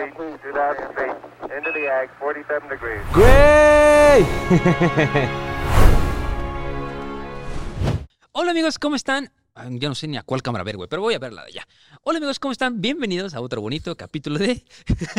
Speed, 2000 feet. Into the ag, 47 degrees. ¡Güey! Hola amigos, ¿cómo están? Ah, Ya no sé ni a cuál cámara ver, güey, pero voy a verla de allá. Hola amigos, ¿cómo están? Bienvenidos a otro bonito capítulo de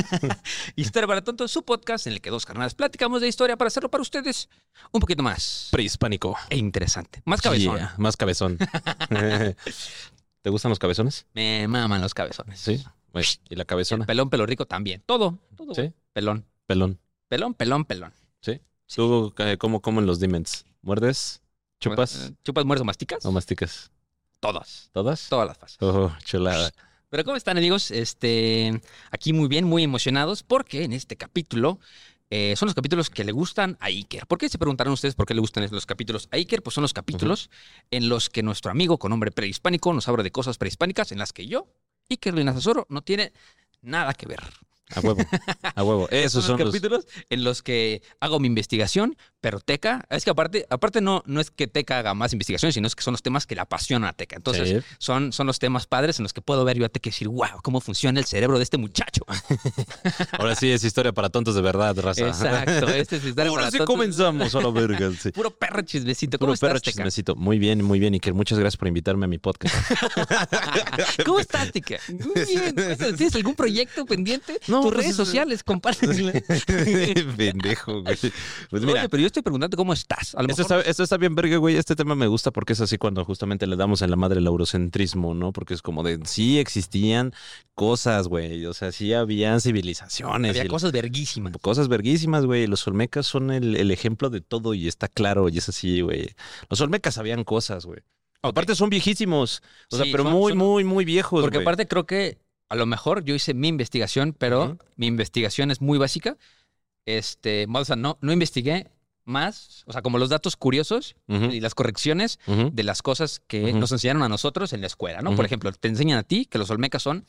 Historia para Tontos, su podcast en el que dos carnales platicamos de historia para hacerlo para ustedes un poquito más Prehispánico. e interesante. Más cabezón. Yeah, más cabezón. ¿Te gustan los cabezones? Me maman los cabezones. Sí. Güey, ¿Y la El cabezona? pelón, pelo rico también. Todo, todo. Sí. Pelón, Pelón. pelón, pelón, pelón. ¿Sí? ¿Tú eh, cómo comen los dimens? ¿Muerdes? ¿Chupas? Eh, ¿Chupas, mueres o masticas? ¿O masticas? Todas. ¿Todas? Todas las fases. Oh, chulada. Pero ¿cómo están amigos? Este, aquí muy bien, muy emocionados porque en este capítulo eh, son los capítulos que le gustan a Iker. ¿Por qué se preguntarán ustedes por qué le gustan los capítulos a Iker? Pues son los capítulos en los que nuestro amigo con nombre prehispánico nos habla de cosas prehispánicas en las que yo, Iker Linazasoro, no tiene nada que ver. A huevo. A huevo. Esos son los los... capítulos en los que hago mi investigación, pero Teca, es que aparte, aparte no, no es que Teca haga más investigación, sino es que son los temas que le apasionan a Teca. Entonces, Sí. son, son los temas padres en los que puedo ver yo a Teca y decir, wow, cómo funciona el cerebro de este muchacho. Ahora sí es historia para tontos de verdad, raza. Exacto, este es historia Ahora para sí tontos. comenzamos a la verga. Sí. Puro perro chismecito. ¿Cómo Puro perro estás, Teca? chismecito. Muy bien, muy bien, Iker. Muchas gracias por invitarme a mi podcast. ¿Cómo estás, Teca? Muy bien. ¿Tienes algún proyecto pendiente? No, Tus pues, redes es- sociales, compártelo. Pendejo, güey. Pues mira, Oye, pero yo estoy preguntando cómo estás. A lo Esto mejor está, esto está bien verga, güey. Este tema me gusta porque es así cuando justamente le damos en la madre el eurocentrismo, ¿no? Porque es como de, sí existían cosas, güey. O sea, sí habían civilizaciones. había cosas verguísimas. Cosas verguísimas, güey. Los olmecas son el, el ejemplo de todo y está claro y es así, güey. Los olmecas sabían cosas, güey. Aparte son viejísimos. O sea, pero son- muy, son- muy, muy viejos, Porque aparte creo que a lo mejor yo hice mi investigación, pero mi investigación es muy básica. Este, o sea, no, no investigué más, o sea, como los datos curiosos y las correcciones de las cosas que nos enseñaron a nosotros en la escuela, ¿no? Por ejemplo, te enseñan a ti que los olmecas son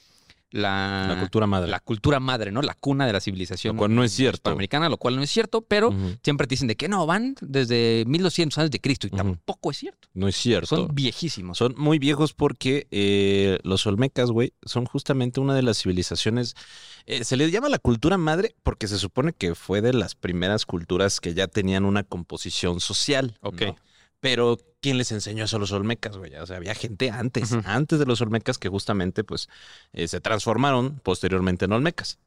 la, La cultura madre. la cultura madre, ¿no? La cuna de la civilización Lo cual no es cierto. americana, lo cual no es cierto, pero siempre te dicen de que no, van desde 1200 años de Cristo y tampoco es cierto. No es cierto. Son viejísimos. Son muy viejos porque eh, los olmecas, güey, son justamente una de las civilizaciones. eh, se les llama la cultura madre porque se supone que fue de las primeras culturas que ya tenían una composición social. Ok. ¿no? Pero ¿quién les enseñó eso a los olmecas, güey? O sea, había gente antes, antes de los olmecas que justamente, pues, eh, se transformaron posteriormente en olmecas.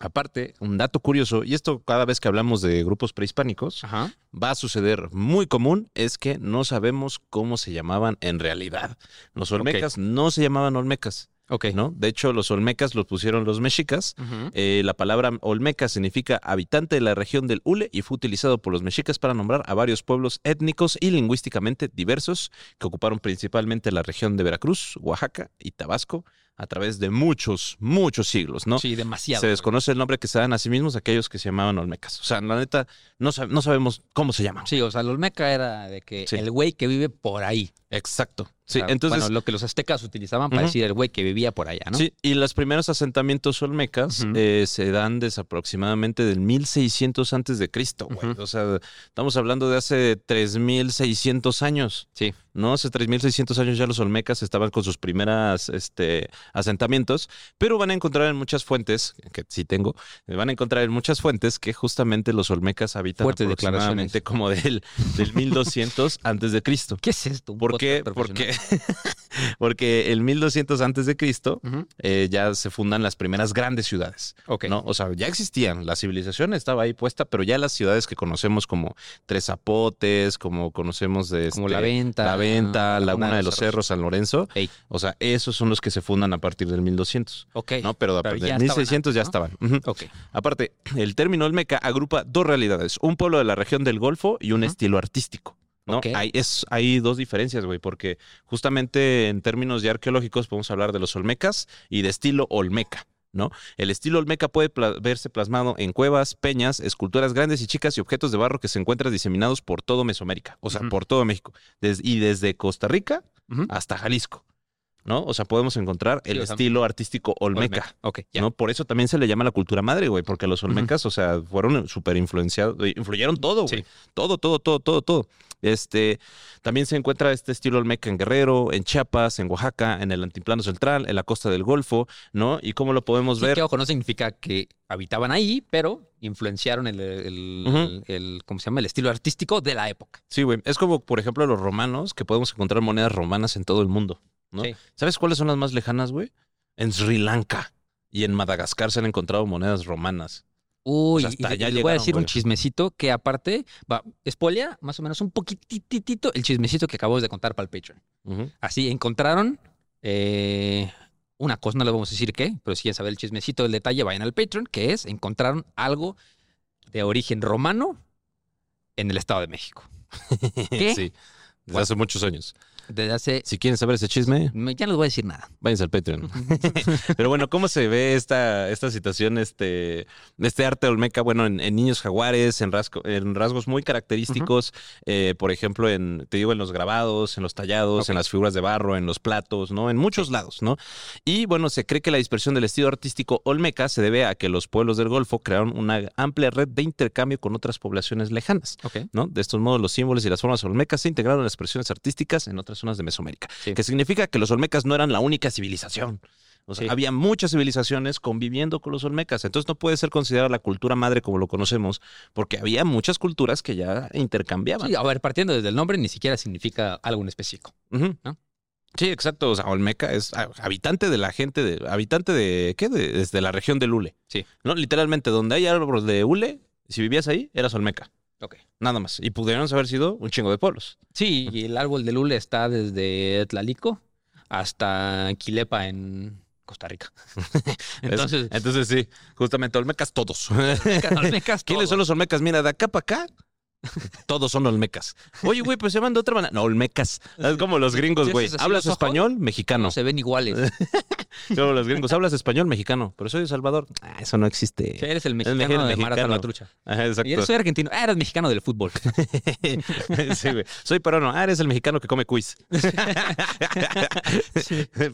Aparte, un dato curioso, y esto cada vez que hablamos de grupos prehispánicos, Ajá. va a suceder muy común es que no sabemos cómo se llamaban en realidad. Los olmecas no se llamaban olmecas, Ok. ¿no? De hecho, los olmecas los pusieron los mexicas. Eh, la palabra olmeca significa habitante de la región del Ule y fue utilizado por los mexicas para nombrar a varios pueblos étnicos y lingüísticamente diversos que ocuparon principalmente la región de Veracruz, Oaxaca y Tabasco a través de muchos, muchos siglos, ¿no? Sí, demasiado. se desconoce el nombre que se dan a sí mismos aquellos que se llamaban olmecas. O sea, la neta, no, sab- no sabemos cómo se llaman. Sí, o sea, el Olmeca era de que Sí. el güey que vive por ahí. Exacto. Sí, O sea, entonces, Bueno, lo que los aztecas utilizaban para decir el güey que vivía por allá, ¿no? sí, y los primeros asentamientos olmecas eh, se dan desde aproximadamente del 1600 antes de Cristo, güey. O sea, estamos hablando de hace 3600 años. Sí. ¿no? Hace 3.600 años ya los olmecas estaban con sus primeras este, asentamientos, pero van a encontrar en muchas fuentes, que sí tengo, van a encontrar en muchas fuentes que justamente los olmecas habitan Fuertes aproximadamente como del, del 1200 antes de Cristo. ¿Qué es esto? ¿Por qué? Porque, porque el 1200 antes de Cristo eh, ya se fundan las primeras grandes ciudades, okay. ¿no? O sea, ya existían, la civilización estaba ahí puesta, pero ya las ciudades que conocemos como Tres Zapotes, como conocemos de... Este la venta 40, ah, Laguna de los Cerros, San Lorenzo. O sea, esos son los que se fundan a partir del 1200. Ok. ¿no? Pero, Pero de 1600 ya estaban. Ya estaban. Okay. Aparte, el término Olmeca agrupa dos realidades: un pueblo de la región del Golfo y un estilo artístico. ¿no? Hay, es, hay dos diferencias, güey, porque justamente en términos ya arqueológicos podemos hablar de los olmecas y de estilo olmeca. ¿No? El estilo Olmeca puede pla- verse plasmado en cuevas, peñas, esculturas grandes y chicas y objetos de barro que se encuentran diseminados por todo Mesoamérica, o sea, por todo México, Des- y desde Costa Rica hasta Jalisco, ¿no? O sea, podemos encontrar el Sí, o sea, estilo artístico Olmeca. Ok. ¿no? Por eso también se le llama la cultura madre, güey, porque los olmecas, o sea, fueron súper influenciados, influyeron todo, güey. Sí. Todo, todo, todo, todo, todo. Este, también se encuentra este estilo olmeca en Guerrero, en Chiapas, en Oaxaca, en el Antiplano Central, en la costa del Golfo, ¿no? Y cómo lo podemos Sí, ver. que ojo, no significa que habitaban ahí, pero influenciaron el, el- el- ¿cómo se llama? El estilo artístico de la época. Sí, güey. Es como, por ejemplo, los romanos, que podemos encontrar monedas romanas en todo el mundo, ¿no? Sí. ¿Sabes cuáles son las más lejanas, güey? En Sri Lanka y en Madagascar se han encontrado monedas romanas. Uy, sea, hasta y- allá y voy a decir un chismecito que aparte va, spoilia más o menos un poquititito el chismecito que acabamos de contar para el Patreon. Así encontraron eh, una cosa, no le vamos a decir qué, pero si quieren saber el chismecito del detalle, vayan al Patreon, que es encontraron algo de origen romano en el Estado de México. ¿Qué? Sí. Desde hace muchos años. Desde hace... Si quieren saber ese chisme, me- Ya no les voy a decir nada. váyanse al Patreon. Pero bueno, ¿cómo se ve esta, esta situación, este, este arte olmeca? Bueno, en, en niños jaguares, en, rasgo- en rasgos muy característicos, eh, por ejemplo, en, te digo, en los grabados, en los tallados, en las figuras de barro, en los platos, ¿no? En muchos lados, ¿no? Y bueno, se cree que la dispersión del estilo artístico olmeca se debe a que los pueblos del Golfo crearon una amplia red de intercambio con otras poblaciones lejanas. ¿no? De estos modos, los símbolos y las formas olmecas se integraron en las expresiones artísticas en otras zonas de Mesoamérica. Sí. Que significa que los olmecas no eran la única civilización. O sea, Sí. había muchas civilizaciones conviviendo con los olmecas. Entonces no puede ser considerada la cultura madre como lo conocemos, porque había muchas culturas que ya intercambiaban. Sí, a ver, partiendo desde el nombre, ni siquiera significa algo en específico. Sí, exacto. O sea, Olmeca es ah, habitante de la gente, de, habitante de, ¿qué? De- desde la región del Hule. Sí. ¿No? Literalmente, donde hay árboles de Hule, si vivías ahí, eras Olmeca. Ok. Nada más. Y pudieron haber sido un chingo de pueblos. Sí, y el árbol de lule está desde Tlalico hasta Quilepa en Costa Rica. Entonces, Es- entonces sí, justamente Olmecas todos. Olmecas ¿Quiénes todos. son los Olmecas? Mira, de acá para acá. Todos son Olmecas. Oye, güey, pues se llaman de otra manera. No, Olmecas. Es como los gringos, ¿Sí güey. ¿Hablas español? Mexicano. No se ven iguales. Como los gringos. ¿Hablas español? Mexicano. Pero soy de Salvador. Ah, eso no existe. Sí, eres el mexicano de mexicano. Salvatrucha. Ajá, Y eres soy argentino. Ah, eres mexicano del fútbol. sí, güey. Soy peruano. Ah, eres el mexicano que come quiz.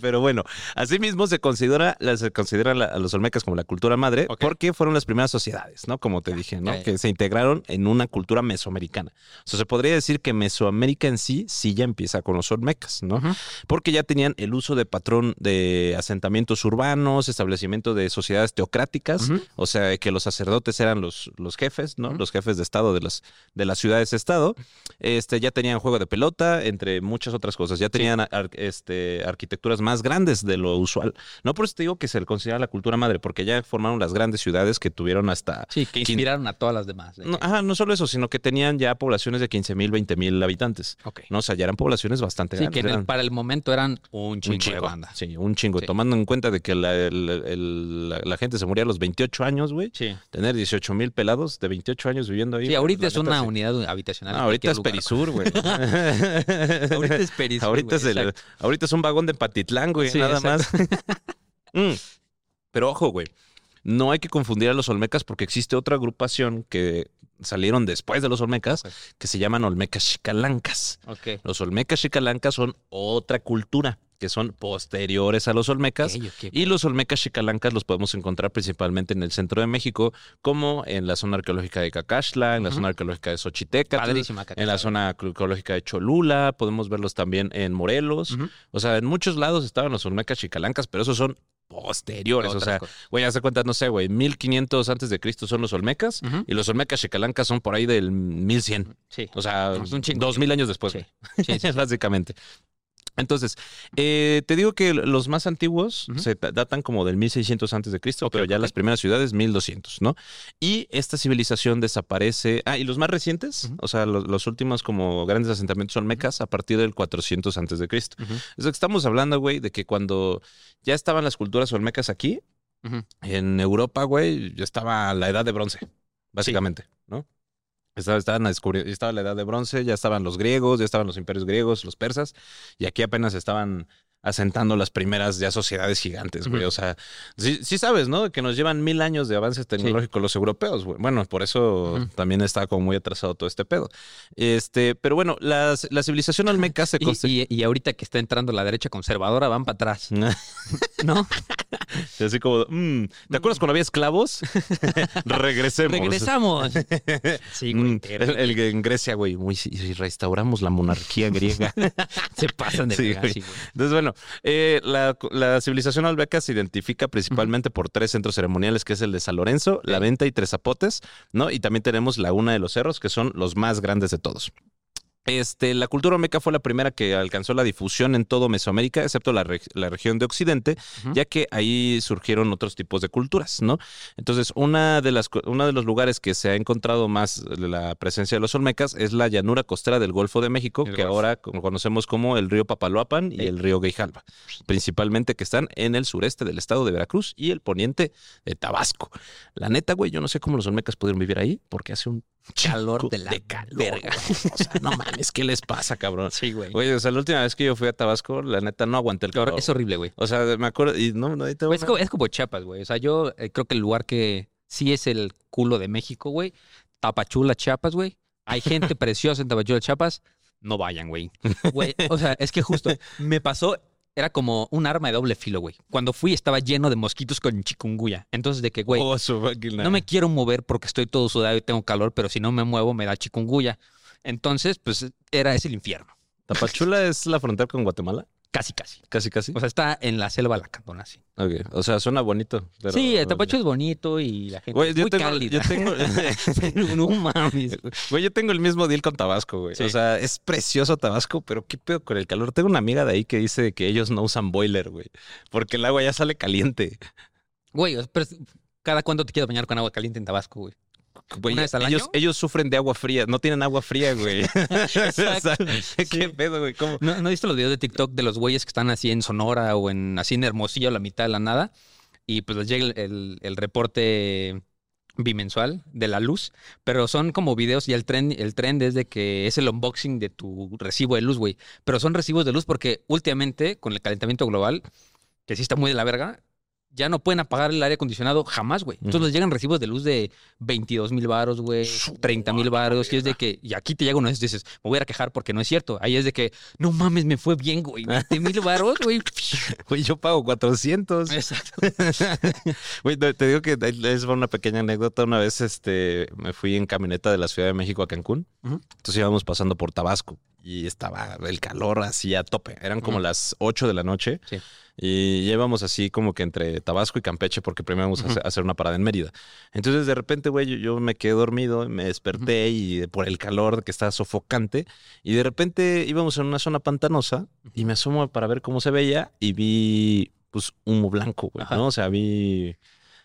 Pero bueno, asimismo se considera, la- se consideran la- a los olmecas como la cultura madre porque fueron las primeras sociedades, ¿no? Como te dije, ¿no? Que se integraron en una cultura mesoamericana. O sea, se podría decir que Mesoamérica en sí sí ya empieza con los olmecas, ¿no? Porque ya tenían el uso de patrón de asentamientos urbanos, establecimiento de sociedades teocráticas, o sea, que los sacerdotes eran los, los jefes, ¿no? Los jefes de estado de las, de las ciudades-estado. Este, ya tenían juego de pelota, entre muchas otras cosas. Ya tenían ar- este, arquitecturas más grandes de lo usual. No por eso te digo que se le considera la cultura madre, porque ya formaron las grandes ciudades que tuvieron hasta... Sí, que inspiraron a todas las demás. No, que- ajá, no solo eso, sino que tenían ya poblaciones de 15 mil, 20 mil habitantes. Ok. No, o sea, ya eran poblaciones bastante Sí, grandes. que en el- eran- para el momento eran un chingo, un chingo de banda. Sí, un chingo. Sí. Tomando en cuenta de que la, el- el- la- la gente se moría a los 28 años, güey. Sí. Tener 18 mil pelados de 28 años viviendo ahí. Sí, ahorita es neta, una sí. unidad habitacional. No, ahorita es lugar. Perisur, güey. ahorita es Perisur. ahorita, es güey, el- exacto. ahorita es un vagón de Patitlán, güey, Sí, nada exacto. más. Mm. Pero ojo, güey. No hay que confundir a los Olmecas porque existe otra agrupación que salieron después de los Olmecas que se llaman Olmecas Chicalancas. Los Olmecas Chicalancas son otra cultura que son posteriores a los Olmecas. Y los Olmecas Chicalancas los podemos encontrar principalmente en el centro de México, como en la zona arqueológica de Cacaxtla, en la zona arqueológica de Xochiteca, en la zona arqueológica de Cholula, podemos verlos también en Morelos. O sea, en muchos lados estaban los Olmecas Chicalancas, pero esos son posteriores. Otras o sea, cosas. güey, hace cuenta, no sé, güey, 1500 antes de Cristo son los Olmecas y los Olmecas Chicalancas son por ahí del 1100. Sí. O sea, Es un chingo. 2000 años después, Sí. güey. Sí, sí, sí. básicamente. Entonces, eh, te digo que los más antiguos se ta- datan como del 1600 antes de Cristo, pero ya las primeras ciudades 1200, ¿no? Y esta civilización desaparece. Ah, y los más recientes, o sea, los, los últimos como grandes asentamientos olmecas a partir del 400 antes de Cristo. Es que estamos hablando, güey, de que cuando ya estaban las culturas olmecas aquí, en Europa, güey, ya estaba la edad de bronce, básicamente. Estaba, estaban estaba la edad de bronce, ya estaban los griegos, ya estaban los imperios griegos, los persas, y aquí apenas estaban asentando las primeras ya sociedades gigantes, güey. O sea, sí, sí sabes, ¿no? Que nos llevan mil años de avances tecnológicos los europeos, güey. Bueno, por eso también está como muy atrasado todo este pedo. Este, pero bueno, la, la civilización olmeca se construyó. y- y ahorita que está entrando la derecha conservadora, van para atrás. ¿No? Así como, mm, ¿te acuerdas cuando había esclavos? Regresemos. Regresamos. Sí, güey. Mm, el, el en Grecia, güey, muy y restauramos la monarquía griega. Se pasan de Sí, güey. sí, güey. Entonces, bueno, eh, la, la civilización albeca se identifica principalmente por tres centros ceremoniales, que es el de San Lorenzo, La Venta y Tres Zapotes, ¿no? Y también tenemos Laguna de los Cerros, que son los más grandes de todos. Este, la cultura olmeca fue la primera que alcanzó la difusión en todo Mesoamérica, excepto la, reg- la región de Occidente, ya que ahí surgieron otros tipos de culturas, ¿no? Entonces, una de las, uno de los lugares que se ha encontrado más la presencia de los olmecas es la llanura costera del Golfo de México, El que Golfo. ahora co- conocemos como el río Papaloapan y el río Grijalva, principalmente que están en el sureste del estado de Veracruz y el poniente de Tabasco. La neta, güey, yo no sé cómo los olmecas pudieron vivir ahí, porque hace un Calor de la calor, verga. güey. O sea, no mames, ¿qué les pasa, cabrón? Sí, güey. Güey, o sea, la última vez que yo fui a Tabasco, la neta no aguanté el calor. Es horrible, güey. O sea, me acuerdo, y no, no, te Es como, es como Chiapas, güey. O sea, yo eh, creo que el lugar que sí es el culo de México, güey. Tapachula, Chiapas, güey. Hay gente preciosa en Tapachula, Chiapas. No vayan, güey. Güey, o sea, es que justo me pasó, era como un arma de doble filo, güey. Cuando fui estaba lleno de mosquitos con chikungunya. Entonces, de que, güey, Oh, no me quiero mover porque estoy todo sudado y tengo calor, pero si no me muevo me da chikungunya. Entonces, pues era ese el infierno. ¿Tapachula es la frontera con Guatemala? Casi, casi. Casi, casi. O sea, está en la selva lacandona, sí. Ok, O sea, suena bonito. pero- sí, el Tapacho es bonito y la gente Güey, es muy tengo, cálida. yo tengo, no mames. güey, yo tengo el mismo deal con Tabasco, güey. Sí. O sea, es precioso Tabasco, pero qué pedo con el calor. Tengo una amiga de ahí que dice que ellos no usan boiler, güey, porque el agua ya sale caliente. Güey, pero cada cuánto te quieres bañar con agua caliente en Tabasco, güey. Güey, ¿Una vez al ellos, año? ellos sufren de agua fría, no tienen agua fría, güey. ¿Qué Sí. pedo, güey? ¿Cómo? ¿No, ¿No viste los videos de TikTok de los güeyes que están así en Sonora o en así en Hermosillo a la mitad de la nada? Y pues les llega el, el- el reporte bimensual de la luz, pero son como videos y el trend, el trend es de que es el unboxing de tu recibo de luz, güey. Pero son recibos de luz porque últimamente con el calentamiento global, que sí está muy de la verga, ya no pueden apagar el aire acondicionado jamás, güey. Entonces les llegan recibos de luz de 22 mil baros, güey, 30 mil baros, y es de que, y aquí te llega uno y dices, me voy a quejar porque no es cierto. Ahí es de que, no mames, me fue bien, güey, 20 mil baros, güey. Güey, yo pago 400. Exacto. Güey, te digo que va una pequeña anécdota. Una vez este, me fui en camioneta de la Ciudad de México a Cancún. Entonces íbamos pasando por Tabasco y estaba el calor así a tope. Eran como las 8 de la noche. Sí. Y íbamos así como que entre Tabasco y Campeche porque primero íbamos a hacer- a hacer una parada en Mérida. Entonces de repente, güey, yo, yo me quedé dormido, me desperté y por el calor que estaba sofocante. Y de repente íbamos en una zona pantanosa y me asomo para ver cómo se veía y vi pues humo blanco, güey. ¿no? O sea, vi,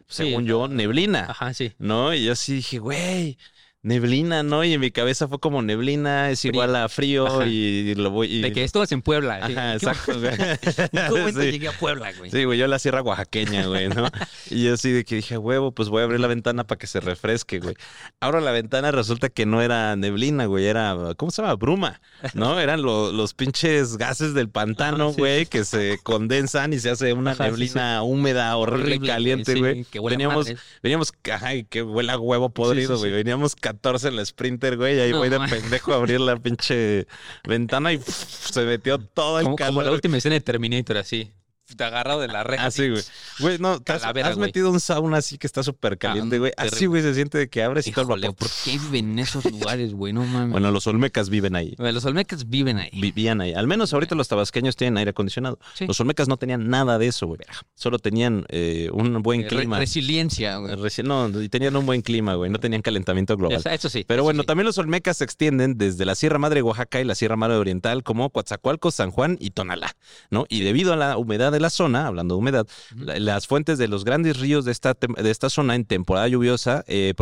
Sí, según yo, neblina. Ajá, sí. ¿no? Y yo así dije, güey, neblina, ¿no? Y en mi cabeza fue como neblina es Frío. igual a frío Ajá. y lo voy... y- De que esto es en Puebla. Ajá, ¿En qué- exacto, güey. ¿En qué momento Sí. llegué a Puebla, güey? Sí, güey, yo la sierra oaxaqueña, güey, ¿no? Y yo así de que dije, huevo, pues voy a abrir la ventana para que se refresque, güey. Abro la ventana, resulta que no era neblina, güey, era, ¿cómo se llama? Bruma, ¿no? Eran lo- los pinches gases del pantano, güey, que se condensan y se hace una Ajá, sí, neblina húmeda, horrible, Horrible, caliente, sí, güey. que huele a Veníamos, madres. veníamos, ajá, y que huele a huevo podrido, güey. Veníamos 14 en la Sprinter, güey, y ahí No, voy de man. pendejo a abrir la pinche ventana y pff, se metió todo el Como, como calor. la última escena de Terminator, así. Te agarrado de la reja. Así, güey. Güey, no, te has, metido un sauna así que está súper caliente, Ah, güey. Así, terrible. güey, se siente de que abres y todo el Híjole, vapor. ¿por qué viven en esos lugares, güey? No mames. Bueno, los olmecas viven ahí. Los olmecas viven ahí. Vivían ahí. Al menos ahorita los tabasqueños tienen aire acondicionado. Sí. Los olmecas no tenían nada de eso, güey. Solo tenían eh, un buen Eh, re- clima. resiliencia, güey. No, y tenían un buen clima, güey. No tenían calentamiento global. Eso sí. Pero eso bueno, sí. también los olmecas se extienden desde la Sierra Madre de Oaxaca y la Sierra Madre Oriental, como Coatzacoalcos, San Juan y Tonalá, ¿no? Y debido a la humedad de la zona, hablando de humedad, la- las fuentes de los grandes ríos de esta, de esta zona en temporada lluviosa eh,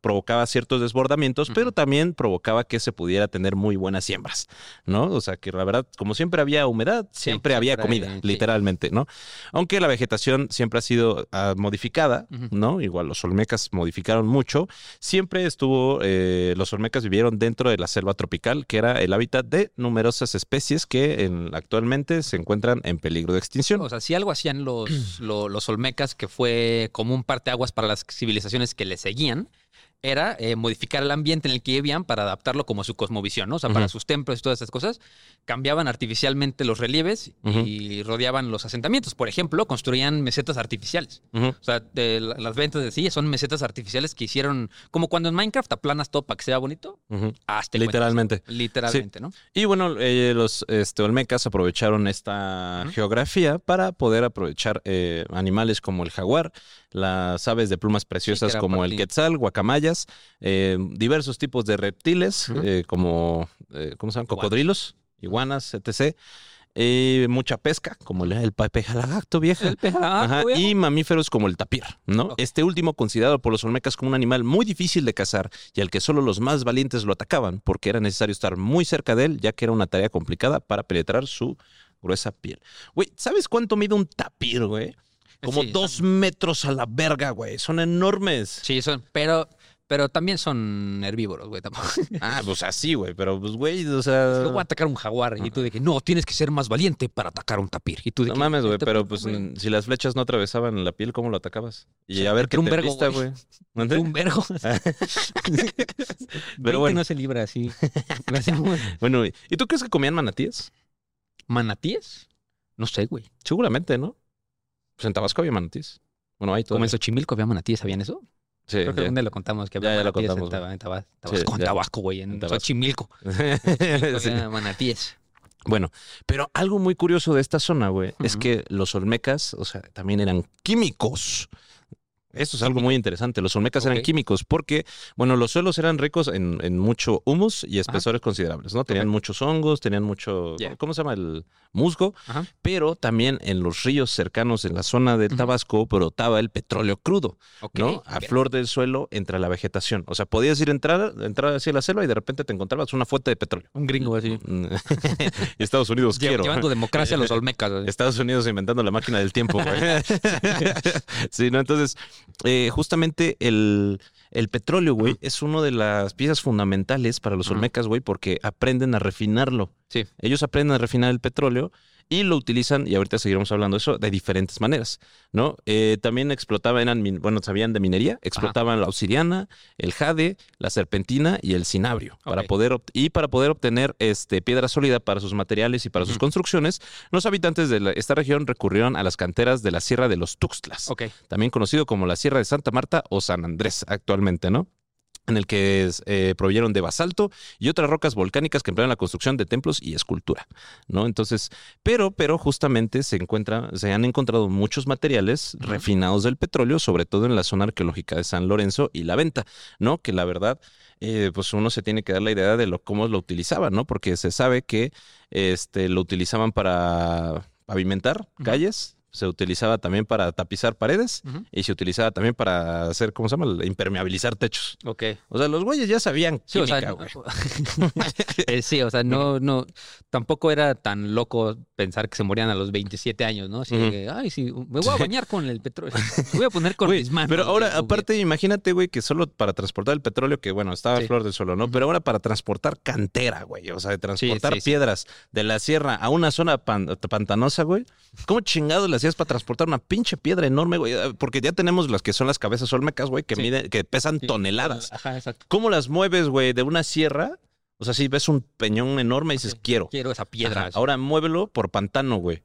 provocaba ciertos desbordamientos, pero también provocaba que se pudiera tener muy buenas siembras, ¿no? O sea, que la verdad, como siempre había humedad, siempre había siempre hay- comida, sí. literalmente, ¿no? Aunque la vegetación siempre ha sido ah, modificada. ¿no? Igual los olmecas modificaron mucho. Siempre estuvo, eh, los olmecas vivieron dentro de la selva tropical, que era el hábitat de numerosas especies que en- actualmente se encuentran en peligro de extinción. O sea, si algo hacían los, lo- los olmecas, que fue como un parteaguas para las civilizaciones que le seguían, era eh, modificar el ambiente en el que vivían para adaptarlo como a su cosmovisión, ¿no? O sea, para sus templos y todas esas cosas, cambiaban artificialmente los relieves y rodeaban los asentamientos. Por ejemplo, construían mesetas artificiales. O sea, de la- las ventas de sí son mesetas artificiales que hicieron, como cuando en Minecraft aplanas todo para que sea bonito, hazte Literalmente. Literalmente, ¿no? Y bueno, eh, los este, olmecas aprovecharon esta geografía para poder aprovechar eh, animales como el jaguar, las aves de plumas preciosas como el quetzal, guacamayas, eh, diversos tipos de reptiles eh, como, eh, ¿cómo se llaman? Cocodrilos, iguanas, etc. Mucha pesca, como el, el pejalagacto vieja. El pejalagato, Ajá, viejo. y mamíferos como el tapir, ¿no? Este último considerado por los olmecas como un animal muy difícil de cazar y al que solo los más valientes lo atacaban porque era necesario estar muy cerca de él ya que era una tarea complicada para penetrar su gruesa piel. Güey, ¿sabes cuánto mide un tapir, güey? Como Sí, dos metros a la verga, güey. Son enormes. Sí, son, pero, pero también son herbívoros, güey, tampoco. Ah, pues así, güey. Pero, pues, güey, o sea... Yo voy a atacar un jaguar y tú de que no, tienes que ser más valiente para atacar un tapir. Y tú de No que, mames, güey, "Este pero pues güey, si las flechas no atravesaban la piel, ¿cómo lo atacabas? Y Sí, a ver qué un te vergo, lista, güey. Un vergo. Pero bueno. no se libra así. Lo. Bueno, ¿y tú crees que comían manatíes? ¿Manatíes? No sé, güey. Seguramente, ¿no? Pues en Tabasco había manatíes. Bueno, hay todo. Como en Xochimilco había manatíes, ¿sabían eso? Sí, Creo que ya. algún día lo contamos, que había Ya, ya lo contamos, en. Taba- en Taba- Tabasco, en ya. Tabasco, güey, en, En Tabasco. Xochimilco. Sí. Manatíes. Bueno, pero algo muy curioso de esta zona, güey, es Ujú. que los olmecas, o sea, también eran químicos. Esto es algo muy interesante. Los olmecas eran químicos porque, bueno, los suelos eran ricos en, en mucho humus y espesores considerables, ¿no? Tenían muchos hongos, tenían mucho. ¿cómo se llama? El musgo. Ajá. Pero también en los ríos cercanos en la zona del Ujú. Tabasco brotaba el petróleo crudo. ¿no? A flor del suelo entre la vegetación. O sea, podías ir a entrar, entrar hacia la selva y de repente te encontrabas una fuente de petróleo. Un gringo así. y Estados Unidos Lle- quiero. Llevando democracia a los olmecas. Estados Unidos inventando la máquina del tiempo, güey. sí, ¿no? Entonces, eh, justamente el, el petróleo, güey, es una de las piezas fundamentales para los olmecas, güey, porque aprenden a refinarlo. Sí. Ellos aprenden a refinar el petróleo y lo utilizan, y ahorita seguiremos hablando de eso, de diferentes maneras, ¿no? Eh, también explotaban, eran, bueno, sabían de minería, explotaban la obsidiana, el jade, la serpentina y el cinabrio. Para poder y para poder obtener este, piedra sólida para sus materiales y para sus construcciones, los habitantes de la- esta región recurrieron a las canteras de la Sierra de los Tuxtlas, Ok. también conocido como la Sierra de Santa Marta o San Andrés actualmente, ¿no? En el que eh, provieron de basalto y otras rocas volcánicas que emplean la construcción de templos y escultura, ¿no? Entonces, pero, pero justamente se encuentra, se han encontrado muchos materiales refinados del petróleo, sobre todo en la zona arqueológica de San Lorenzo y La Venta, ¿no? Que la verdad, eh, pues uno se tiene que dar la idea de lo, cómo lo utilizaban, ¿no? Porque se sabe que este, lo utilizaban para pavimentar calles, se utilizaba también para tapizar paredes y se utilizaba también para hacer, ¿cómo se llama? Impermeabilizar techos. Ok. O sea, los güeyes ya sabían Sí, o sea, química, no- güey. Eh, sí, o sea, no, no, tampoco era tan loco pensar que se morían a los 27 años, ¿no? Así Ujú. que, ay, sí, me voy a bañar con el petróleo. Me voy a poner con mis manos. pero ahora, güey, aparte, imagínate, güey, que solo para transportar el petróleo, que bueno, estaba a Sí. flor del suelo, ¿no? Pero ahora para transportar cantera, güey. O sea, de transportar sí, sí. piedras de la sierra a una zona pan- pantanosa, güey. ¿Cómo chingados le hacías para transportar una pinche piedra enorme, güey? Porque ya tenemos las que son las cabezas olmecas, güey, que Sí. miden, que pesan Sí. toneladas. Ajá, exacto. ¿Cómo las mueves, güey, de una sierra? O sea, si ves un peñón enorme y dices, quiero. Quiero esa piedra. Ajá. Ahora muévelo por pantano, güey.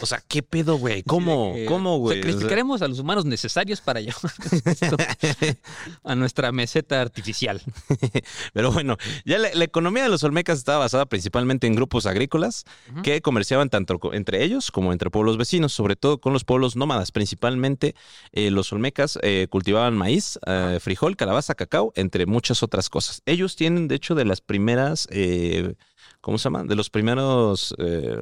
O sea, ¿qué pedo, güey? ¿Cómo? Eh, ¿Cómo, güey? O sea, a los humanos necesarios para llevar esto a nuestra meseta artificial. Pero bueno, ya la, la economía de los Olmecas estaba basada principalmente en grupos agrícolas que comerciaban tanto entre ellos como entre pueblos vecinos, sobre todo con los pueblos nómadas. Principalmente eh, los Olmecas eh, cultivaban maíz, eh, frijol, calabaza, cacao, entre muchas otras cosas. Ellos tienen, de hecho, de las primeras, ¿cómo se llama? De los primeros, eh,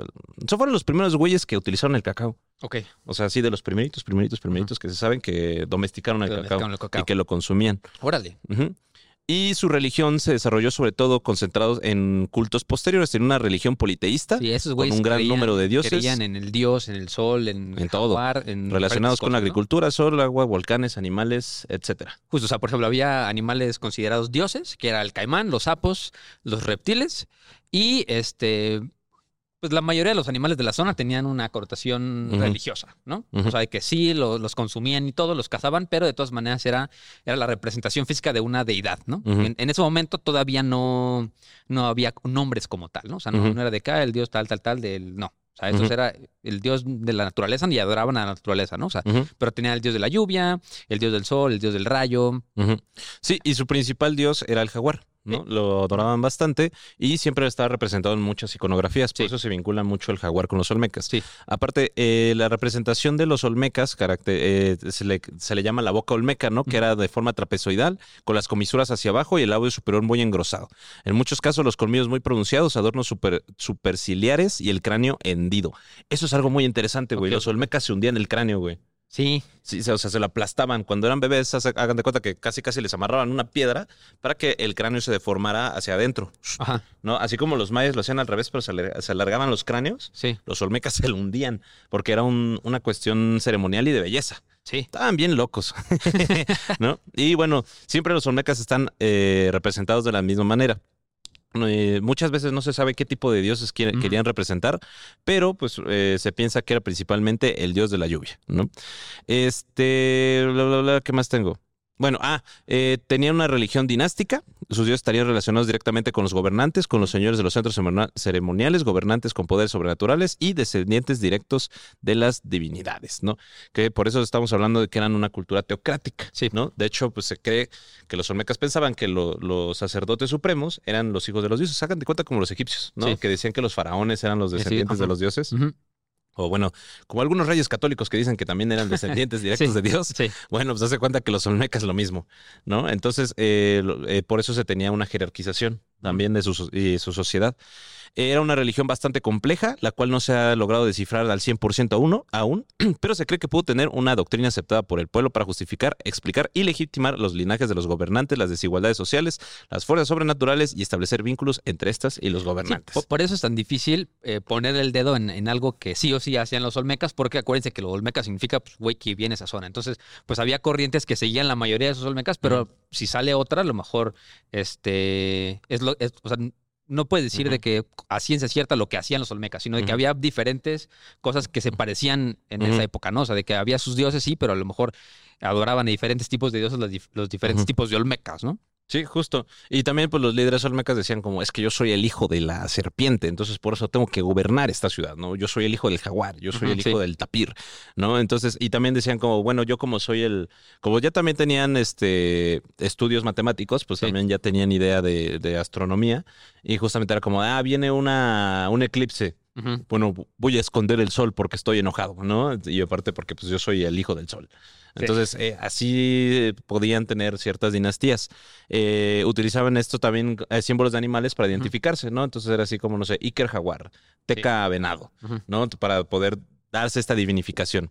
son fueron los primeros güeyes que utilizaron el cacao. Ok. O sea, sí, de los primeritos, primeritos, primeritos que se saben que domesticaron el cacao, domesticaron el cacao. y que lo consumían. Órale. Y su religión se desarrolló sobre todo concentrados en cultos posteriores, en una religión politeísta, Sí, esos con un gran creían- número de dioses Creían en el dios, en el sol, en, En el todo. jaguar, en relacionados con la agricultura, sol, agua, volcanes, animales, etcétera. Justo, o sea, por ejemplo, había animales considerados dioses, que era el caimán, los sapos, los reptiles, y este, pues la mayoría de los animales de la zona tenían una connotación Ujú. religiosa, ¿no? O sea, de que sí, lo- los consumían y todo, los cazaban, pero de todas maneras era, era la representación física de una deidad, ¿no? En, en ese momento todavía no, no había nombres como tal, ¿no? O sea, no, era de acá el dios tal, tal, tal, del... No. O sea, eso era el dios de la naturaleza y adoraban a la naturaleza, ¿no? O sea, pero tenía el dios de la lluvia, el dios del sol, el dios del rayo. Sí, y su principal dios era el jaguar. ¿No? Lo adoraban bastante y siempre estaba representado en muchas iconografías, por Sí. eso se vincula mucho el jaguar con los olmecas. Sí. Aparte, eh, la representación de los olmecas caracter- eh, se, le, se le llama la boca olmeca, ¿no? Que era de forma trapezoidal, con las comisuras hacia abajo y el labio superior muy engrosado. En muchos casos, los colmillos muy pronunciados, adornos super, superciliares y el cráneo hendido. Eso es algo muy interesante, güey. Los olmecas se hundían el cráneo, güey. Sí, Sí, o sea, se lo aplastaban. Cuando eran bebés, hagan de cuenta que casi casi les amarraban una piedra para que el cráneo se deformara hacia adentro. ajá, ¿No? Así como los mayas lo hacían al revés, pero se alargaban los cráneos, sí, los olmecas se lo hundían, porque era un- una cuestión ceremonial y de belleza. sí. Estaban bien locos. ¿No? Y bueno, siempre los olmecas están eh, representados de la misma manera. Eh, muchas veces no se sabe qué tipo de dioses quiere- querían representar, pero pues eh, se piensa que era principalmente el dios de la lluvia, ¿no? Este, bla, bla, bla, ¿qué más tengo? Bueno, ah, eh, tenían una religión dinástica, sus dioses estarían relacionados directamente con los gobernantes, con los señores de los centros ceremoniales, gobernantes con poderes sobrenaturales y descendientes directos de las divinidades, ¿no? Que por eso estamos hablando de que eran una cultura teocrática, Sí. ¿no? De hecho, pues se cree que los olmecas pensaban que lo- los sacerdotes supremos eran los hijos de los dioses. Hagan de cuenta como los egipcios, ¿no? Sí. Que decían que los faraones eran los Sí, descendientes de los dioses. Ujú, O bueno, como algunos reyes católicos que dicen que también eran descendientes directos Sí. de Dios. Sí, Bueno, pues hace cuenta que los olmecas lo mismo, ¿no? Entonces, eh, eh, por eso se tenía una jerarquización también de su, y su sociedad. Era una religión bastante compleja, la cual no se ha logrado descifrar al 100% aún, aún, pero se cree que pudo tener una doctrina aceptada por el pueblo para justificar, explicar y legitimar los linajes de los gobernantes, las desigualdades sociales, las fuerzas sobrenaturales y establecer vínculos entre estas y los gobernantes. po- por eso es tan difícil eh, poner el dedo en, en algo que sí o sí hacían los olmecas, porque acuérdense que los olmecas significa, pues, güey, que viene esa zona. Entonces, pues había corrientes que seguían la mayoría de esos olmecas, pero si sale otra, a lo mejor, este, es lo, es- o sea, no puedes decir de que a ciencia cierta lo que hacían los olmecas, sino de que había diferentes cosas que se parecían en esa época, ¿no? O sea, de que había sus dioses, sí, pero a lo mejor adoraban a diferentes tipos de dioses los, dif- los diferentes tipos de olmecas, ¿no? Sí, justo. Y también pues los líderes olmecas decían como, es que yo soy el hijo de la serpiente, entonces por eso tengo que gobernar esta ciudad, ¿no? Yo soy el hijo del jaguar, yo soy el hijo sí. del tapir, ¿no? Entonces, y también decían como, bueno, yo como soy el, como ya también tenían este estudios matemáticos, pues Sí. también ya tenían idea de, de astronomía, y justamente era como, ah, viene una, un eclipse. Bueno, voy a esconder el sol porque estoy enojado, ¿no? Y aparte porque pues yo soy el hijo del sol. Sí. Entonces, eh, así podían tener ciertas dinastías. Eh, utilizaban esto también, eh, símbolos de animales para identificarse, ¿no? Entonces era así como, no sé, Iker jaguar, Teca venado. ¿no? Para poder darse esta divinificación.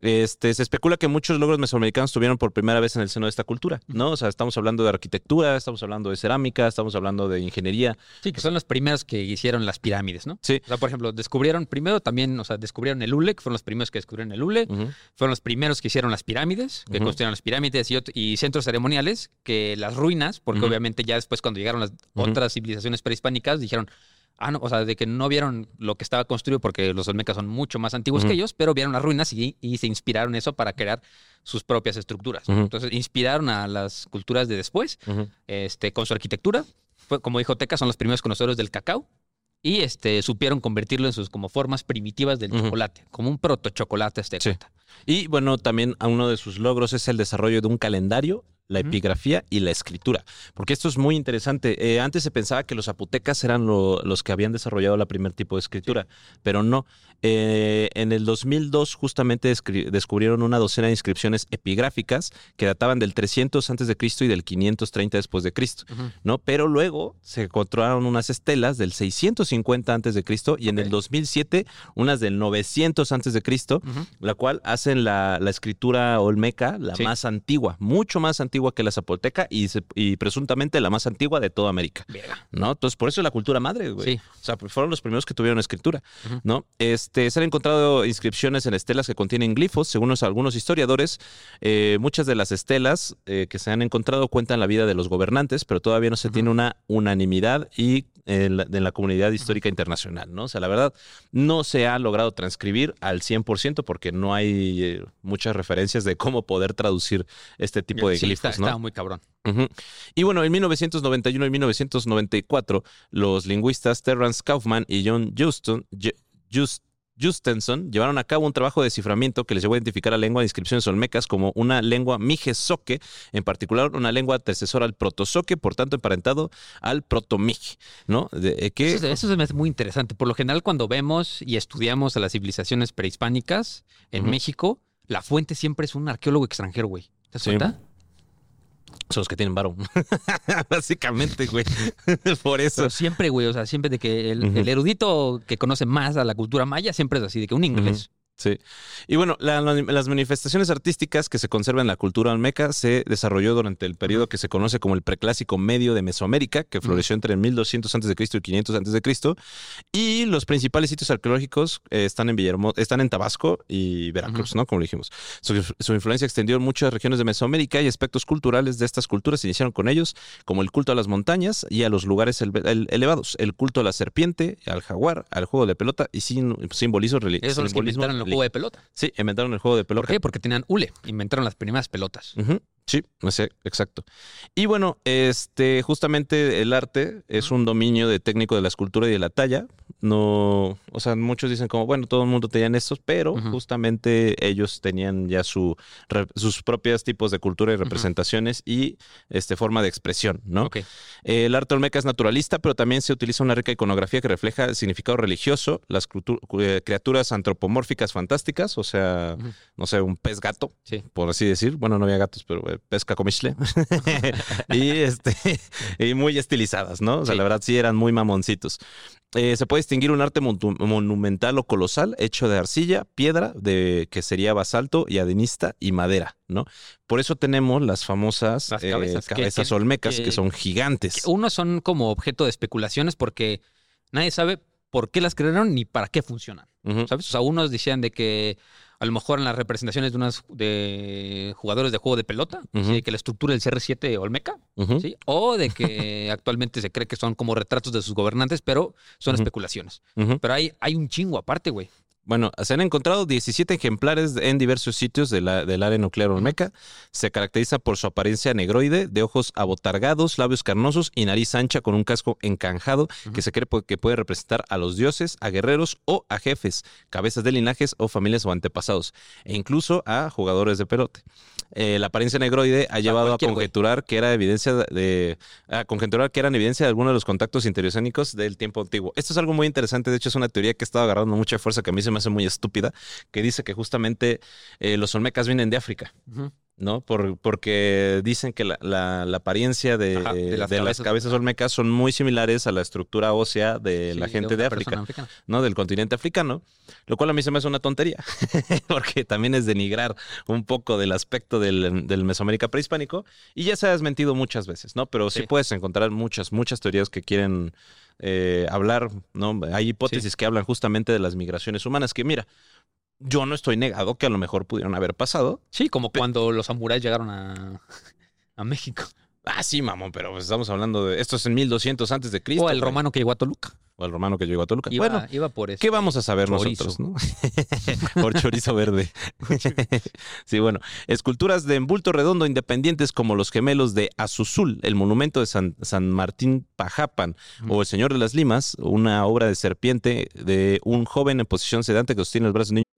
Este, se especula que muchos logros mesoamericanos tuvieron por primera vez en el seno de esta cultura, ¿no? O sea, estamos hablando de arquitectura, estamos hablando de cerámica, estamos hablando de ingeniería. Sí, que son los primeros que hicieron las pirámides, ¿no? Sí. O sea, por ejemplo, descubrieron primero también, o sea, descubrieron el hule, que fueron los primeros que descubrieron el hule, fueron los primeros que hicieron las pirámides, que construyeron las pirámides y, centros ceremoniales, que las ruinas, porque obviamente ya después cuando llegaron las otras civilizaciones prehispánicas, dijeron, ah, no, o sea, de que no vieron lo que estaba construido porque los olmecas son mucho más antiguos que ellos, pero vieron las ruinas y, y se inspiraron eso para crear sus propias estructuras. Entonces, inspiraron a las culturas de después este, con su arquitectura. Fue, como dijo Teca, son los primeros conocedores del cacao. y este, supieron convertirlo en sus como formas primitivas del chocolate, como un proto chocolate este Sí. Y bueno, también a uno de sus logros es el desarrollo de un calendario, la epigrafía y la escritura. Porque esto es muy interesante. Eh, antes se pensaba que los zapotecas eran lo- los que habían desarrollado la primer tipo de escritura, pero no. Eh, en el 2002 justamente descubrieron una docena de inscripciones epigráficas que databan del 300 antes de Cristo y del 530 después de Cristo. ¿no? Pero luego se encontraron unas estelas del 650 antes de Cristo y en el Ok. 2007 unas del 900 antes de Cristo, la cual hacen la, la escritura olmeca la Sí. más antigua, mucho más antigua que la zapolteca y, se- y presuntamente la más antigua de toda América, Verga. ¿no? Entonces por eso es la cultura madre, güey. Sí. O sea, pues, fueron los primeros que tuvieron escritura. ¿no? Este, se han encontrado inscripciones en estelas que contienen glifos, según los- algunos historiadores. eh, muchas de las estelas eh, que se han encontrado cuentan la vida de los gobernantes, pero todavía no se tiene una unanimidad y en la, en la comunidad histórica internacional, ¿no? O sea, la verdad, no se ha logrado transcribir al 100% porque no hay eh, muchas referencias de cómo poder traducir este tipo de Sí, glifos, está, ¿no? muy cabrón. Y bueno, en 1991 y 1994, los lingüistas Terrence Kaufman y John Just- Justenson llevaron a cabo un trabajo de desciframiento que les llevó a identificar la lengua de inscripciones olmecas como una lengua mijezoque, en particular una lengua antecesora al protozoque, por tanto emparentado al protomij, ¿no? De- eh, que, Eso, eso se me hace muy interesante. Por lo general, cuando vemos y estudiamos a las civilizaciones prehispánicas en. México, la fuente siempre es un arqueólogo extranjero, güey. ¿Te das Sí. cuenta? Son los que tienen varo. Básicamente, güey. por eso. Pero siempre, güey, o sea, siempre de que el erudito que conoce más a la cultura maya siempre es así, de que un inglés. Sí. Y bueno, la- la- las manifestaciones artísticas que se conservan en la cultura olmeca se desarrolló durante el periodo que se conoce como el preclásico medio de Mesoamérica, que floreció entre 1200 a.C. y 500 a.C. Y los principales sitios arqueológicos eh, están en Villahermosa, están en Tabasco y Veracruz, ¿no? Como dijimos. Su, su influencia extendió en muchas regiones de Mesoamérica y aspectos culturales de estas culturas se iniciaron con ellos, como el culto a las montañas y a los lugares ele- el- elevados, el culto a la serpiente, al jaguar, al juego de pelota y sin, simbolismo reli- Juego de pelota. Sí, inventaron el juego de ¿Por pelota. qué? Porque tenían hule. Inventaron las primeras pelotas. Ujú, Sí, no sé, exacto. Y bueno, este, justamente el arte es un dominio de técnico de la escultura y de la talla. No, o sea, muchos dicen como, bueno, todo el mundo tenían estos, pero justamente ellos tenían ya su, re- sus propios tipos de cultura y representaciones y este, forma de expresión, ¿no? Ok. Eh, El arte olmeca es naturalista, pero también se utiliza una rica iconografía que refleja el significado religioso, las eh, criaturas antropomórficas fantásticas, o sea, no sé, un pez gato, Sí. por así decir. Bueno, no había gatos, pero eh, pesca comisle. y, este, y muy estilizadas, ¿no? O sea, Sí. la verdad sí eran muy mamoncitos. Eh, se puede distinguir un arte monumental o colosal hecho de arcilla, piedra, de que sería basalto y adenista y madera, ¿no? Por eso tenemos las famosas Las eh, cabezas, que- cabezas que- olmecas que, que- son gigantes. Que Unos son como objeto de especulaciones porque nadie sabe por qué las crearon ni para qué funcionan. ¿Sabes? O sea, unos decían de que a lo mejor en las representaciones de unos de jugadores de juego de pelota, Ujú. ¿sí? de que la estructura del CR7 Olmeca. ¿sí? O de que actualmente se cree que son como retratos de sus gobernantes, pero son especulaciones. Pero hay, hay un chingo aparte, güey. Bueno, se han encontrado 17 ejemplares en diversos sitios de la- del área nuclear olmeca. Se caracteriza por su apariencia negroide, de ojos abotargados, labios carnosos y nariz ancha con un casco encanjado que se cree que puede representar a los dioses, a guerreros o a jefes, cabezas de linajes o familias o antepasados, e incluso a jugadores de pelote. Eh, la apariencia negroide ha llevado a conjeturar que era evidencia de a conjeturar que eran evidencia de alguno de los contactos interoceánicos del tiempo antiguo. Esto es algo muy interesante, de hecho es una teoría que he estado agarrando mucha fuerza que a mí se me muy estúpida, que dice que justamente eh, los olmecas vienen de África. ¿No? Por, porque dicen que la, la- la apariencia de, Ajá, de de las las, cabezas. olmecas son muy similares a la estructura ósea de la gente de, África. ¿no? Del continente africano, lo cual a mí se me hace una tontería, porque también es denigrar un poco del aspecto del, del Mesoamérica prehispánico, y ya se ha desmentido muchas veces, ¿no? Pero sí, Sí. puedes encontrar muchas, muchas teorías que quieren eh, hablar, ¿no? Hay hipótesis que hablan justamente de las migraciones humanas, que mira, yo no estoy negado que a lo mejor pudieron haber pasado, Sí, como cuando los samuráis llegaron a, a México. Ah, sí, mamón, pero pues estamos hablando de. Esto es en 1200 antes de Cristo. o el romano que llegó a Toluca. o al romano que llegó a Toluca. Iba, bueno, iba por eso. ¿Qué vamos a saber chorizo. nosotros, no? Por chorizo verde. sí, bueno. Esculturas de embulto redondo independientes como los gemelos de Azuzul, el monumento de San, San Martín Pajapan o el Señor de las Limas, una obra de serpiente de un joven en posición sedante que sostiene los brazos de un niño.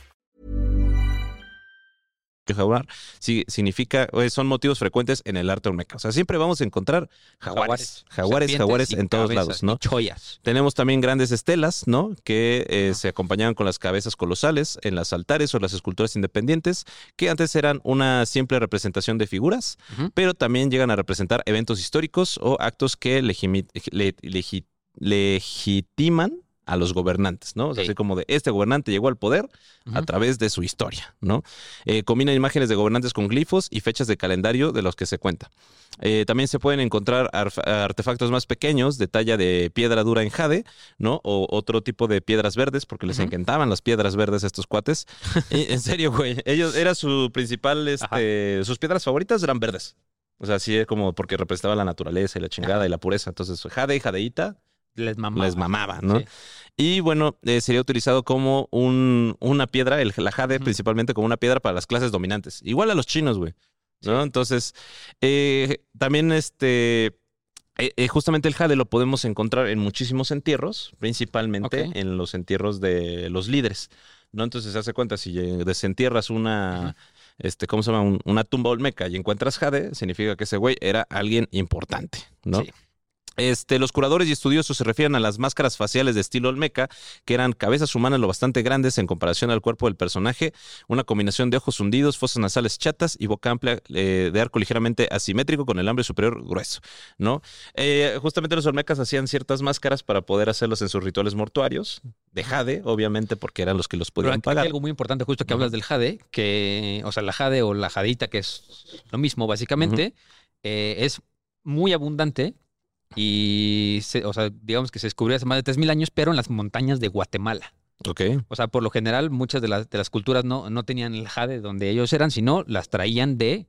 Jaguar sí, significa, eh, son motivos frecuentes en el arte olmeca. O sea, siempre vamos a encontrar jaguares, jaguares, jaguares en todos cabezas, lados, ¿no? y Chollas. Tenemos también grandes estelas, ¿no? Que eh, se acompañaban con las cabezas colosales en las altares o las esculturas independientes, que antes eran una simple representación de figuras, pero también llegan a representar eventos históricos o actos que legitiman a los gobernantes, ¿no? O sea, Sí. así como de este gobernante llegó al poder a través de su historia, ¿no? Eh, combinan imágenes de gobernantes con glifos y fechas de calendario de los que se cuenta. Eh, también se pueden encontrar artefactos más pequeños de talla de piedra dura en jade, ¿no? O otro tipo de piedras verdes, porque les encantaban las piedras verdes a estos cuates. Eh, en serio, güey. Ellos, era su principal, este, sus piedras favoritas eran verdes. O sea, así es como porque representaba la naturaleza y la chingada y la pureza. Entonces, jade y jadeíta Les mamaba. les mamaba, ¿no? Sí. Y bueno, eh, sería utilizado como un, una piedra, el, la jade principalmente como una piedra para las clases dominantes. Igual a los chinos, güey. ¿No? Entonces, eh, también este... eh, eh, justamente el jade lo podemos encontrar en muchísimos entierros, principalmente en los entierros de los líderes. ¿no? Entonces se hace cuenta, si desentierras una, este, ¿cómo se llama? Un- una tumba olmeca y encuentras jade, significa que ese güey era alguien importante, ¿no? Sí. Este, los curadores y estudiosos se refieren a las máscaras faciales de estilo olmeca, que eran cabezas humanas lo bastante grandes en comparación al cuerpo del personaje, una combinación de ojos hundidos, fosas nasales chatas y boca amplia eh, de arco ligeramente asimétrico con el hambre superior grueso, ¿no? Eh, justamente los olmecas hacían ciertas máscaras para poder hacerlos en sus rituales mortuarios, de jade, obviamente, porque eran los que los Pero podían hay pagar. algo muy importante justo que hablas del jade, que, o sea, la jade o la jadeita, que es lo mismo básicamente, eh, es muy abundante y, se- o sea, digamos que se descubrió hace más de 3.000 años, pero en las montañas de Guatemala. Ok, O sea, por lo general, muchas de las, de las culturas no, no tenían el jade donde ellos eran, sino las traían de,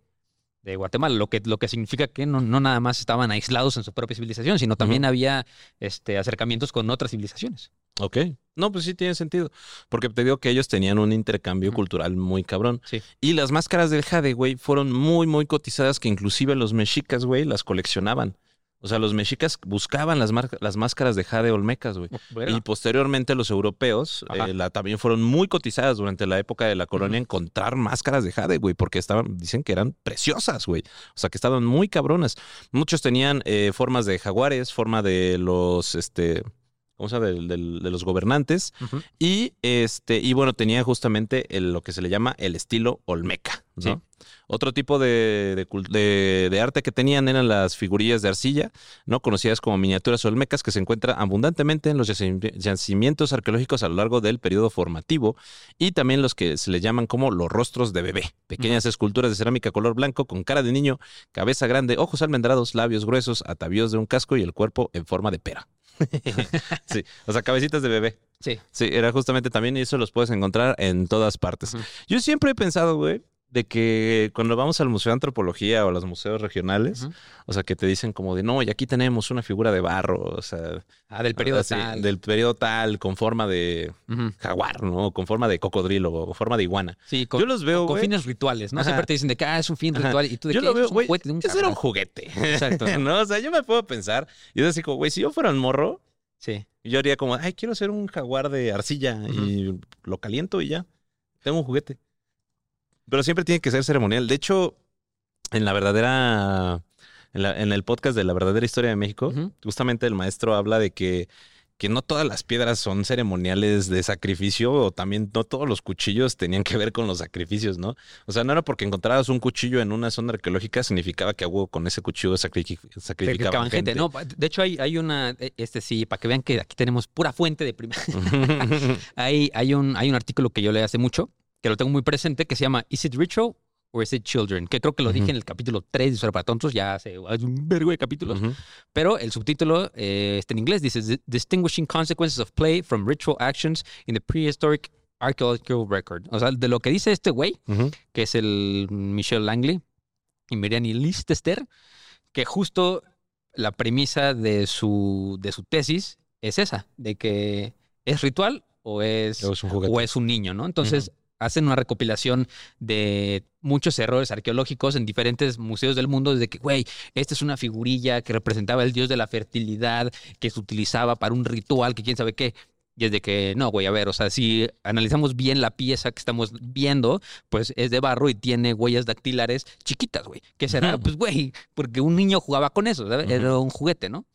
de Guatemala, lo que, lo que significa que no, no nada más estaban aislados en su propia civilización, sino también había este, acercamientos con otras civilizaciones. ok. No, pues sí tiene sentido, porque te digo que ellos tenían un intercambio cultural muy cabrón. Sí. Y las máscaras del jade, güey, fueron muy, muy cotizadas que inclusive los mexicas, güey, las coleccionaban. O sea, los mexicas buscaban las, las máscaras de jade olmecas, güey. Y posteriormente los europeos eh, la, también fueron muy cotizadas durante la época de la colonia encontrar máscaras de jade, güey, porque estaban, dicen que eran preciosas, güey. O sea, que estaban muy cabronas. Muchos tenían eh, formas de jaguares, forma de los, este, ¿cómo se llama? Del- del- de los gobernantes. Y este, y bueno, tenía justamente el- lo que se le llama el estilo olmeca, ¿no? Sí. Otro tipo de, de de- de arte que tenían eran las figurillas de arcilla, ¿no? Conocidas como miniaturas olmecas, que se encuentran abundantemente en los yaci- yacimientos arqueológicos a lo largo del periodo formativo, y también los que se le llaman como los rostros de bebé. Pequeñas esculturas de cerámica color blanco con cara de niño, cabeza grande, ojos almendrados, labios gruesos, atavíos de un casco y el cuerpo en forma de pera. Sí, o sea, cabecitas de bebé. Sí. Sí, era justamente también, y eso los puedes encontrar en todas partes. Yo siempre he pensado, güey, de que cuando vamos al Museo de Antropología o a los museos regionales, o sea, que te dicen como de, no, y aquí tenemos una figura de barro, o sea, Ah, del periodo así, tal. del periodo tal, con forma de jaguar, ¿no? Con forma de cocodrilo o forma de iguana. Sí, con, Yo los veo, con, con fines rituales, ¿no? Ajá. Siempre te dicen de que ah, es un fin Ajá. ritual y tú de Yo que lo veo, es un juguete de un ese era un juguete. Exacto. ¿No? O sea, yo me puedo pensar, y es así como, güey, si yo fuera un morro, Sí. yo haría como, ay, quiero hacer un jaguar de arcilla y lo caliento y ya, tengo un juguete. Pero siempre tiene que ser ceremonial. De hecho, en la verdadera, en, la- en el podcast de la verdadera historia de México, justamente el maestro habla de que, que no todas las piedras son ceremoniales de sacrificio o también no todos los cuchillos tenían que ver con los sacrificios, ¿no? O sea, no era porque encontrabas un cuchillo en una zona arqueológica significaba que hubo con ese cuchillo sacrific- sacrificaban Sacrificaban gente. gente. No, de hecho, hay, hay una. Este sí, para que vean que aquí tenemos pura fuente de primera. hay, hay, un, hay un artículo que yo leí hace mucho, que lo tengo muy presente, que se llama Is it ritual or is it children? Que creo que lo dije Ujú. en el capítulo 3 de Historia para Tontos, ya hace, un vergo de capítulos. Ujú. Pero el subtítulo eh, está en inglés, dice "Di- Distinguishing Consequences of Play from Ritual Actions in the Prehistoric Archaeological Record. O sea, de lo que dice este güey, Ujú. que es el Michel Langley y Miriam Listester, que justo la premisa de su, de su tesis es esa, de que es ritual o es, es o es un niño, ¿no? Entonces hacen una recopilación de muchos errores arqueológicos en diferentes museos del mundo, desde que, güey, esta es una figurilla que representaba el dios de la fertilidad, que se utilizaba para un ritual, que quién sabe qué. Y es de que, no, güey, a ver, o sea, si analizamos bien la pieza que estamos viendo, pues es de barro y tiene huellas dactilares chiquitas, güey. ¿Qué será? Pues, güey, porque un niño jugaba con eso, ¿sabes? Era un juguete, ¿no?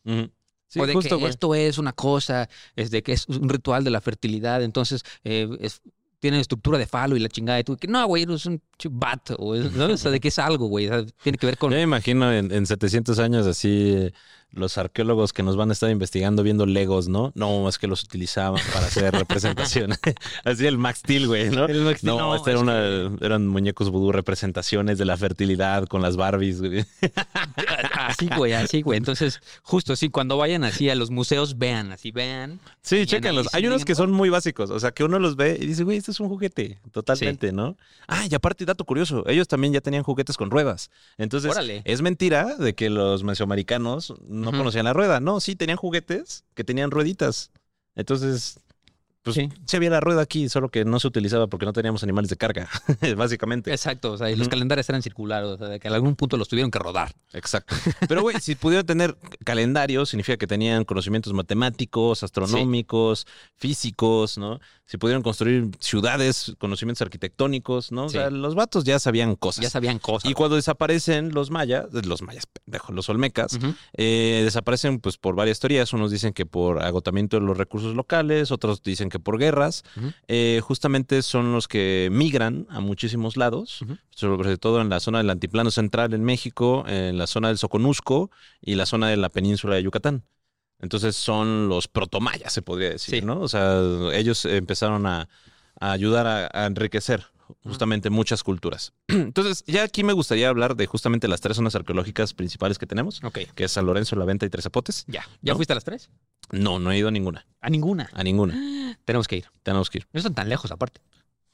Sí, o de justo, que esto es una cosa, es de que es un ritual de la fertilidad, entonces eh, es- tiene estructura de falo y la chingada. Y tú, que no, güey, es un bat, o, ¿no? o sea, de que es algo, güey. tiene que ver con. Yo me imagino en, en 700 años así los arqueólogos que nos van a estar investigando viendo legos, ¿no? No, es que los utilizaban para hacer representación. así el Max Steel, güey, ¿no? El Max no, no, este era una- eran muñecos vudú, representaciones de la fertilidad con las Barbies, güey. Así, güey, así, güey. Entonces, justo así, cuando vayan así a los museos, vean, así, vean. Sí, chéquenlos. Hay unos que son muy básicos. O sea, que uno los ve y dice, güey, este es un juguete. Totalmente, ¿no? Ah, y aparte, dato curioso. Ellos también ya tenían juguetes con ruedas. Entonces, Órale. es mentira de que los mesoamericanos no conocían la rueda. No, sí, tenían juguetes que tenían rueditas. Entonces, pues sí. Sí. había la rueda aquí, solo que no se utilizaba porque no teníamos animales de carga, básicamente. Exacto, o sea, y los calendarios eran circulares, o sea, de que en algún punto los tuvieron que rodar. Exacto. Pero, güey, si pudieran tener calendario, significa que tenían conocimientos matemáticos, astronómicos, físicos, ¿no? Si pudieron construir ciudades, conocimientos arquitectónicos, ¿no? O Sí. sea, los vatos ya sabían cosas. Ya sabían cosas. y cuando desaparecen los mayas, los mayas, pendejo, los olmecas, eh, desaparecen pues por varias teorías. Unos dicen que por agotamiento de los recursos locales, otros dicen que por guerras. Eh, justamente son los que migran a muchísimos lados, sobre todo en la zona del altiplano central en México, en la zona del Soconusco y la zona de la península de Yucatán. Entonces son los protomayas, se podría decir, Sí. ¿no? O sea, ellos empezaron a, a ayudar a, a enriquecer justamente muchas culturas. Entonces, ya aquí me gustaría hablar de justamente las tres zonas arqueológicas principales que tenemos, Ok, que es San Lorenzo, La Venta y Tres Zapotes. ya. ¿Ya ¿No? fuiste a las tres? No, no he ido a ninguna, A ninguna. a ninguna. Tenemos que ir. Tenemos que ir No están tan lejos, aparte.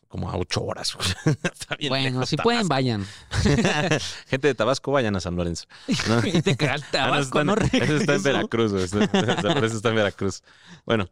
como a ocho horas. Está bien bueno, lejos si pueden, vayan. Gente de Tabasco, vayan a San Lorenzo. te Ah, no, Tabasco, está, no en- está. Veracruz. Está- San Lorenzo está en Veracruz. Bueno.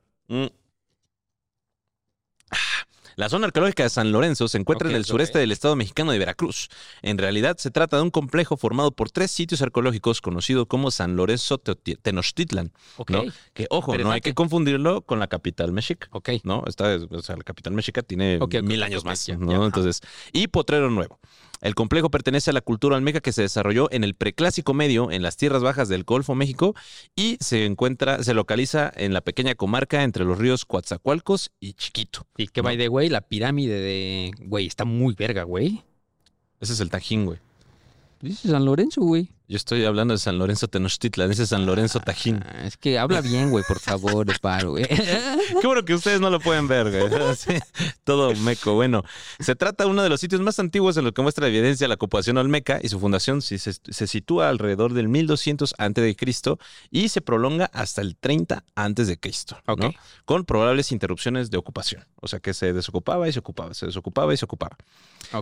La zona arqueológica de San Lorenzo se encuentra en el sureste del estado mexicano de Veracruz. En realidad se trata de un complejo formado por tres sitios arqueológicos conocido como San Lorenzo Tenochtitlan. Ok, ¿no? Que, ojo, no hay que confundirlo con la capital mexica. ok. ¿no? Está, o sea, la capital mexica tiene mil años más, ¿no? ya. Entonces, y Potrero Nuevo. El complejo pertenece a la cultura olmeca que se desarrolló en el preclásico medio en las tierras bajas del Golfo México y se encuentra, se localiza en la pequeña comarca entre los ríos Coatzacoalcos y Chiquito. Y que by the way, la pirámide de. Güey, está muy verga, güey. Ese es el Tajín, güey. Dice San Lorenzo, güey. Yo estoy hablando de San Lorenzo Tenochtitlan, ese es San Lorenzo Tajín. Ah, es que habla bien, güey, por favor, de paro, güey. Qué bueno que ustedes no lo pueden ver, güey. Sí, todo meco. Bueno, se trata de uno de los sitios más antiguos en los que muestra evidencia la ocupación olmeca y su fundación se, se sitúa alrededor del 1200 a.C. y se prolonga hasta el 30 a.C., ¿no? Ok. con probables interrupciones de ocupación. O sea que se desocupaba y se ocupaba, se desocupaba y se ocupaba.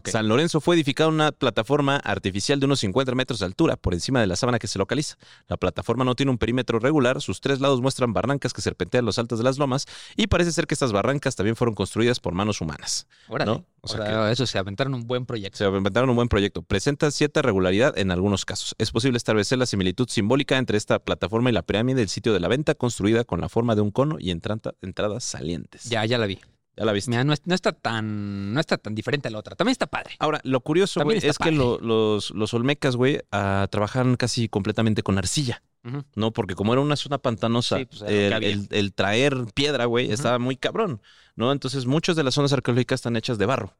San Lorenzo fue edificada una plataforma artificial de unos 50 metros de altura por encima de la sábana que se localiza. La plataforma no tiene un perímetro regular, sus tres lados muestran barrancas que serpentean los altos de las lomas y parece ser que estas barrancas también fueron construidas por manos humanas. Órale. ¿no? O sea, sea eso se aventaron un buen proyecto. Se inventaron un buen proyecto. Presenta cierta regularidad en algunos casos. Es posible establecer la similitud simbólica entre esta plataforma y la pirámide del sitio de la venta, construida con la forma de un cono y entradas salientes. Ya, ya la vi. Ya la viste. Mira, no, es- no está tan, no está tan diferente a la otra. También está padre. Ahora, lo curioso, güey, es que lo- los, los olmecas, güey, ah, trabajaban casi completamente con arcilla. ¿no? Porque como era una zona pantanosa, Sí, pues, el, había. el- el traer piedra, güey, estaba muy cabrón, ¿no? Entonces, muchas de las zonas arqueológicas están hechas de barro,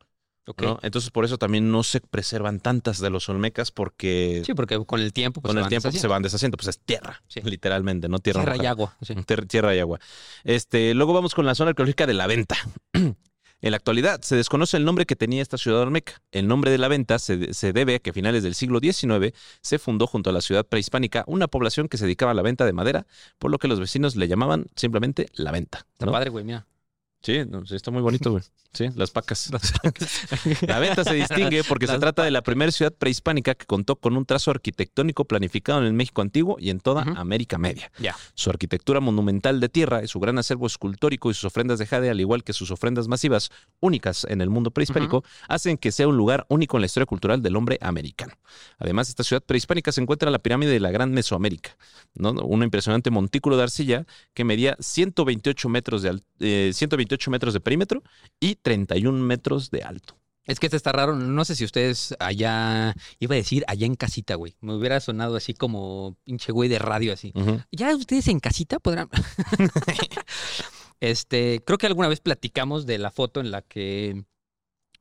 Entonces, por eso también no se preservan tantas de los olmecas porque Sí, porque con el tiempo, pues con se el van tiempo se deshaciendo. van deshaciendo, pues es tierra, Sí. literalmente, no tierra, Tierra y agua. sí. Tierra y agua. Este, luego vamos con la zona arqueológica de la venta. En la actualidad se desconoce el nombre que tenía esta ciudad olmeca. El nombre de la venta se, se debe a que a finales del siglo XIX se fundó junto a la ciudad prehispánica una población que se dedicaba a la venta de madera, por lo que los vecinos le llamaban simplemente la venta. Está ¿no? padre, güey, mira. Sí, no, sí, está muy bonito, güey. Sí, las pacas. La venta se distingue porque se Las trata de la primera ciudad prehispánica que contó con un trazo arquitectónico planificado en el México antiguo y en toda. América Media. Ya. Su arquitectura monumental de tierra y su gran acervo escultórico y sus ofrendas de jade, al igual que sus ofrendas masivas únicas en el mundo prehispánico, hacen que sea un lugar único en la historia cultural del hombre americano. Además, esta ciudad prehispánica se encuentra en la pirámide de la Gran Mesoamérica, ¿no? un impresionante montículo de arcilla que medía 128 metros de, eh, 128 metros de perímetro y 31 metros de alto. Es que este está raro. No sé si ustedes allá, iba a decir allá en casita, güey. Me hubiera sonado así como pinche güey de radio así. Ya ustedes en casita podrán. este, creo que alguna vez platicamos de la foto en la que.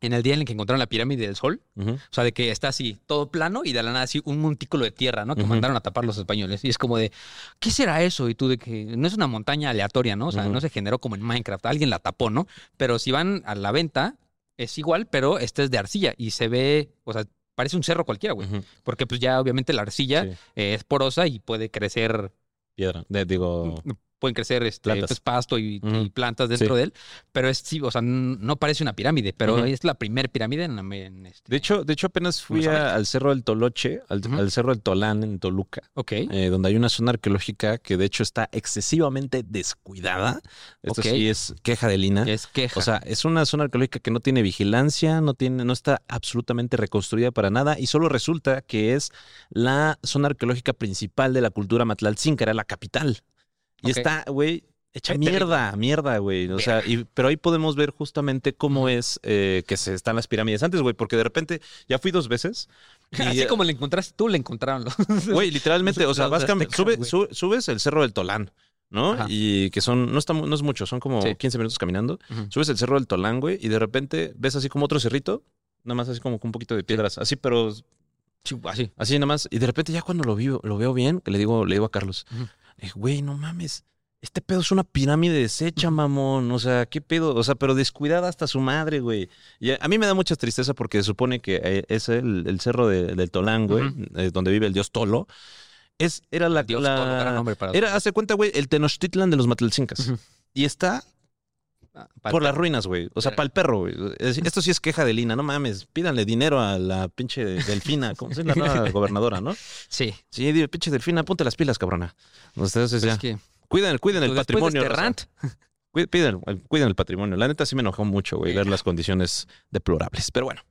En el día en el que encontraron la pirámide del sol. O sea, de que está así, todo plano y de la nada así un montículo de tierra, ¿no? Que mandaron a tapar los españoles. Y es como de, ¿qué será eso? Y tú de que no es una montaña aleatoria, ¿no? O sea, no se generó como en Minecraft. Alguien la tapó, ¿no? Pero si van a la venta, es igual, pero este es de arcilla y se ve, o sea, parece un cerro cualquiera, güey. Porque pues ya obviamente la arcilla Sí. eh, es porosa y puede crecer Piedra. De- digo, pueden crecer este, pues, pasto y, plantas dentro Sí. de él, pero es sí, o sea, no parece una pirámide, pero es la primer pirámide en, en este. de hecho, de hecho apenas fui a al Cerro del Toloche, al, Cerro del Tolán en Toluca. ok. eh, donde hay una zona arqueológica que de hecho está excesivamente descuidada. Esto sí es queja de Lina. es queja. O sea, es una zona arqueológica que no tiene vigilancia, no tiene, no está absolutamente reconstruida para nada y solo resulta que es la zona arqueológica principal de la cultura Matlaltzinca, era la capital. Y está, güey, hecha Ay, mierda, mierda, güey. O sea, y- pero ahí podemos ver justamente cómo es eh, que se están las pirámides antes, güey, porque de repente ya fui dos veces. y, Así como le encontraste tú, le encontraron. Güey, literalmente, o sea, vas sube- subes el cerro del Tolán, ¿no? Ajá. Y que son, no, está, no es mucho, son como Sí. 15 minutos caminando. Subes el cerro del Tolán, güey, y de repente ves así como otro cerrito, nada más así como con un poquito de piedras, así, pero Así. así nada más. Y de repente ya cuando lo, vi, lo veo bien, que le digo, le digo a Carlos, le güey, no mames. Este pedo es una pirámide deshecha, mamón. O sea, ¿qué pedo? O sea, pero descuidada hasta su madre, güey. Y a, mí me da mucha tristeza porque se supone que eh, es el, el cerro de- del Tolán, güey, eh, donde vive el dios Tolo. Es, era la, Dios, la- todo gran nombre para era, hace cuenta, güey, el Tenochtitlan de los Matlalcincas. Y está por las ruinas, güey. O sea, Verga. para el perro, güey. Es- Esto sí es queja de Lina, no mames. Pídanle dinero a la pinche delfina, como se la nueva gobernadora, ¿no? Sí. Sí, di- pinche delfina, ponte las pilas, cabrona. Entonces, Pero ya. es que Cuiden, cuiden el de patrimonio. este raza. rant, Cuiden, cuiden el- patrimonio. La neta sí me enojó mucho, güey, ver las condiciones deplorables. Pero bueno.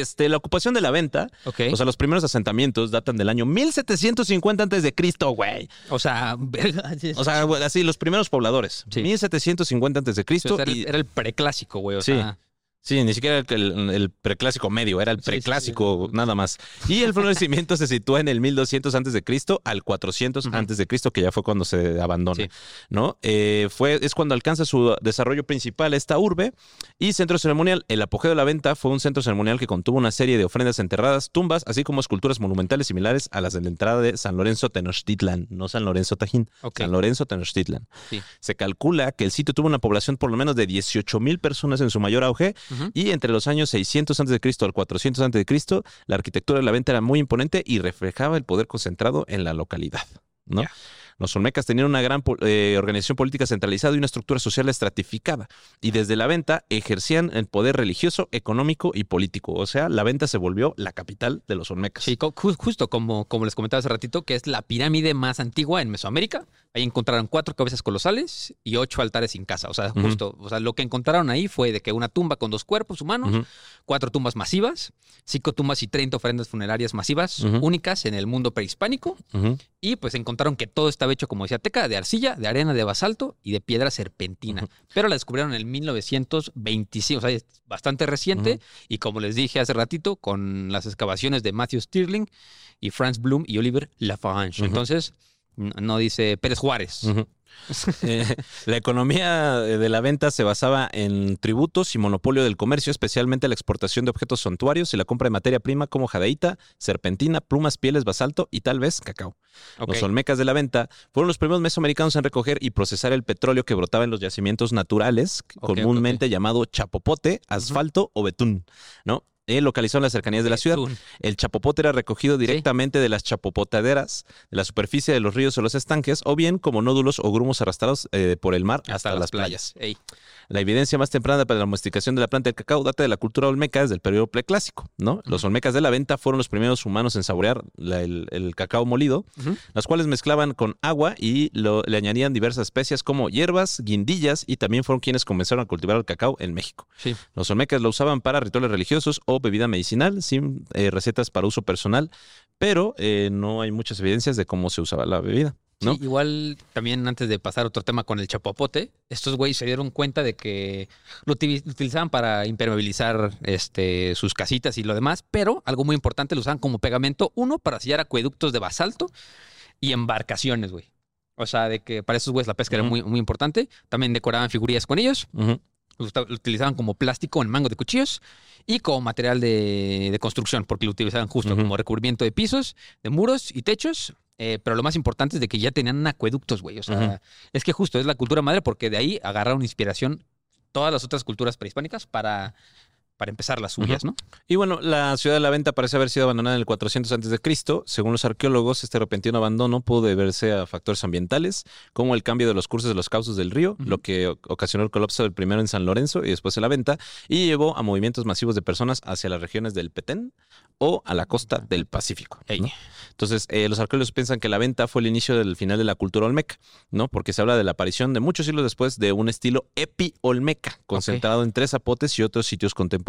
Este, la ocupación de la venta, o sea, los primeros asentamientos datan del año 1750 antes de Cristo, güey. O sea, O sea, así, los primeros pobladores. Sí. 1750 antes de Cristo. era, el, era el preclásico, güey. O Sí. sea, Sí, ni siquiera el, el- el preclásico medio, era el Sí, sí, sí. preclásico nada más. Y el florecimiento se sitúa en el 1200 antes de Cristo al 400 Ujú. antes de Cristo, que ya fue cuando se abandona. ¿no? Eh, fue es cuando alcanza su desarrollo principal esta urbe y centro ceremonial. El apogeo de la venta fue un centro ceremonial que contuvo una serie de ofrendas enterradas, tumbas, así como esculturas monumentales similares a las de la entrada de San Lorenzo Tenochtitlan, no San Lorenzo Tajín. San Lorenzo Tenochtitlan. Se calcula que el sitio tuvo una población por lo menos de 18 mil personas en su mayor auge Y entre los años 600 a.C. al 400 a.C., la arquitectura de la venta era muy imponente y reflejaba el poder concentrado en la localidad. ¿no? Los olmecas tenían una gran eh, organización política centralizada y una estructura social estratificada. Y desde la venta ejercían el poder religioso, económico y político. O sea, la venta se volvió la capital de los olmecas. Sí, justo como, como les comentaba hace ratito, que es la pirámide más antigua en Mesoamérica. Ahí encontraron cuatro cabezas colosales y ocho altares sin casa. O sea, justo, o sea, lo que encontraron ahí fue de que una tumba con dos cuerpos humanos, cuatro tumbas masivas, cinco tumbas y 30 ofrendas funerarias masivas únicas en el mundo prehispánico. Y pues encontraron que todo estaba hecho, como decía Teca, de arcilla, de arena, de basalto y de piedra serpentina. Pero la descubrieron en el 1925, o sea, es bastante reciente. Y como les dije hace ratito, con las excavaciones de Matthew Stirling y Franz Bloom y Oliver Lafarge. Entonces, No, no dice Pérez Juárez. Eh, la economía de la venta se basaba en tributos y monopolio del comercio, especialmente la exportación de objetos suntuarios y la compra de materia prima como jadeíta, serpentina, plumas, pieles, basalto y tal vez cacao. Los olmecas de la venta fueron los primeros mesoamericanos en recoger y procesar el petróleo que brotaba en los yacimientos naturales, comúnmente llamado chapopote, asfalto o betún, ¿no? Eh, localizado en las cercanías de la ciudad. El chapopote era recogido directamente de las chapopotaderas, de la superficie de los ríos o los estanques, o bien como nódulos o grumos arrastrados eh, por el mar hasta, las playas. La evidencia más temprana para la domesticación de la planta del cacao data de la cultura olmeca desde el periodo preclásico, ¿no? Los olmecas de la venta fueron los primeros humanos en saborear la- el, el cacao molido, Ujú. las cuales mezclaban con agua y lo- le añadían diversas especias como hierbas, guindillas y también fueron quienes comenzaron a cultivar el cacao en México. Sí. Los olmecas lo usaban para rituales religiosos o bebida medicinal, sin eh, recetas para uso personal, pero eh, no hay muchas evidencias de cómo se usaba la bebida. ¿No? Sí, igual también antes de pasar a otro tema con el chapopote, estos güeyes se dieron cuenta de que lo uti- lo utilizaban para impermeabilizar este, sus casitas y lo demás, pero algo muy importante lo usaban como pegamento, uno para sellar acueductos de basalto y embarcaciones, güey. O sea, de que para esos güeyes la pesca era muy, muy importante. También decoraban figurillas con ellos. Lo utilizaban como plástico en mango de cuchillos y como material de, de construcción, porque lo utilizaban justo como recubrimiento de pisos, de muros y techos. Eh, pero lo más importante es de que ya tenían acueductos, güey. O sea, es que justo es la cultura madre porque de ahí agarraron inspiración todas las otras culturas prehispánicas para, para empezar las suyas, ¿no? Y bueno, la ciudad de la venta parece haber sido abandonada en el 400 a.C. Según los arqueólogos, este repentino abandono pudo deberse a factores ambientales, como el cambio de los cursos de los cauces del río, lo que ocasionó el colapso del primero en San Lorenzo y después en la venta, y llevó a movimientos masivos de personas hacia las regiones del Petén o a la costa del Pacífico. Entonces, eh, los arqueólogos piensan que la venta fue el inicio del final de la cultura olmeca, ¿no? Porque se habla de la aparición de muchos siglos después de un estilo epi-olmeca, concentrado en tres zapotes y otros sitios contemporáneos.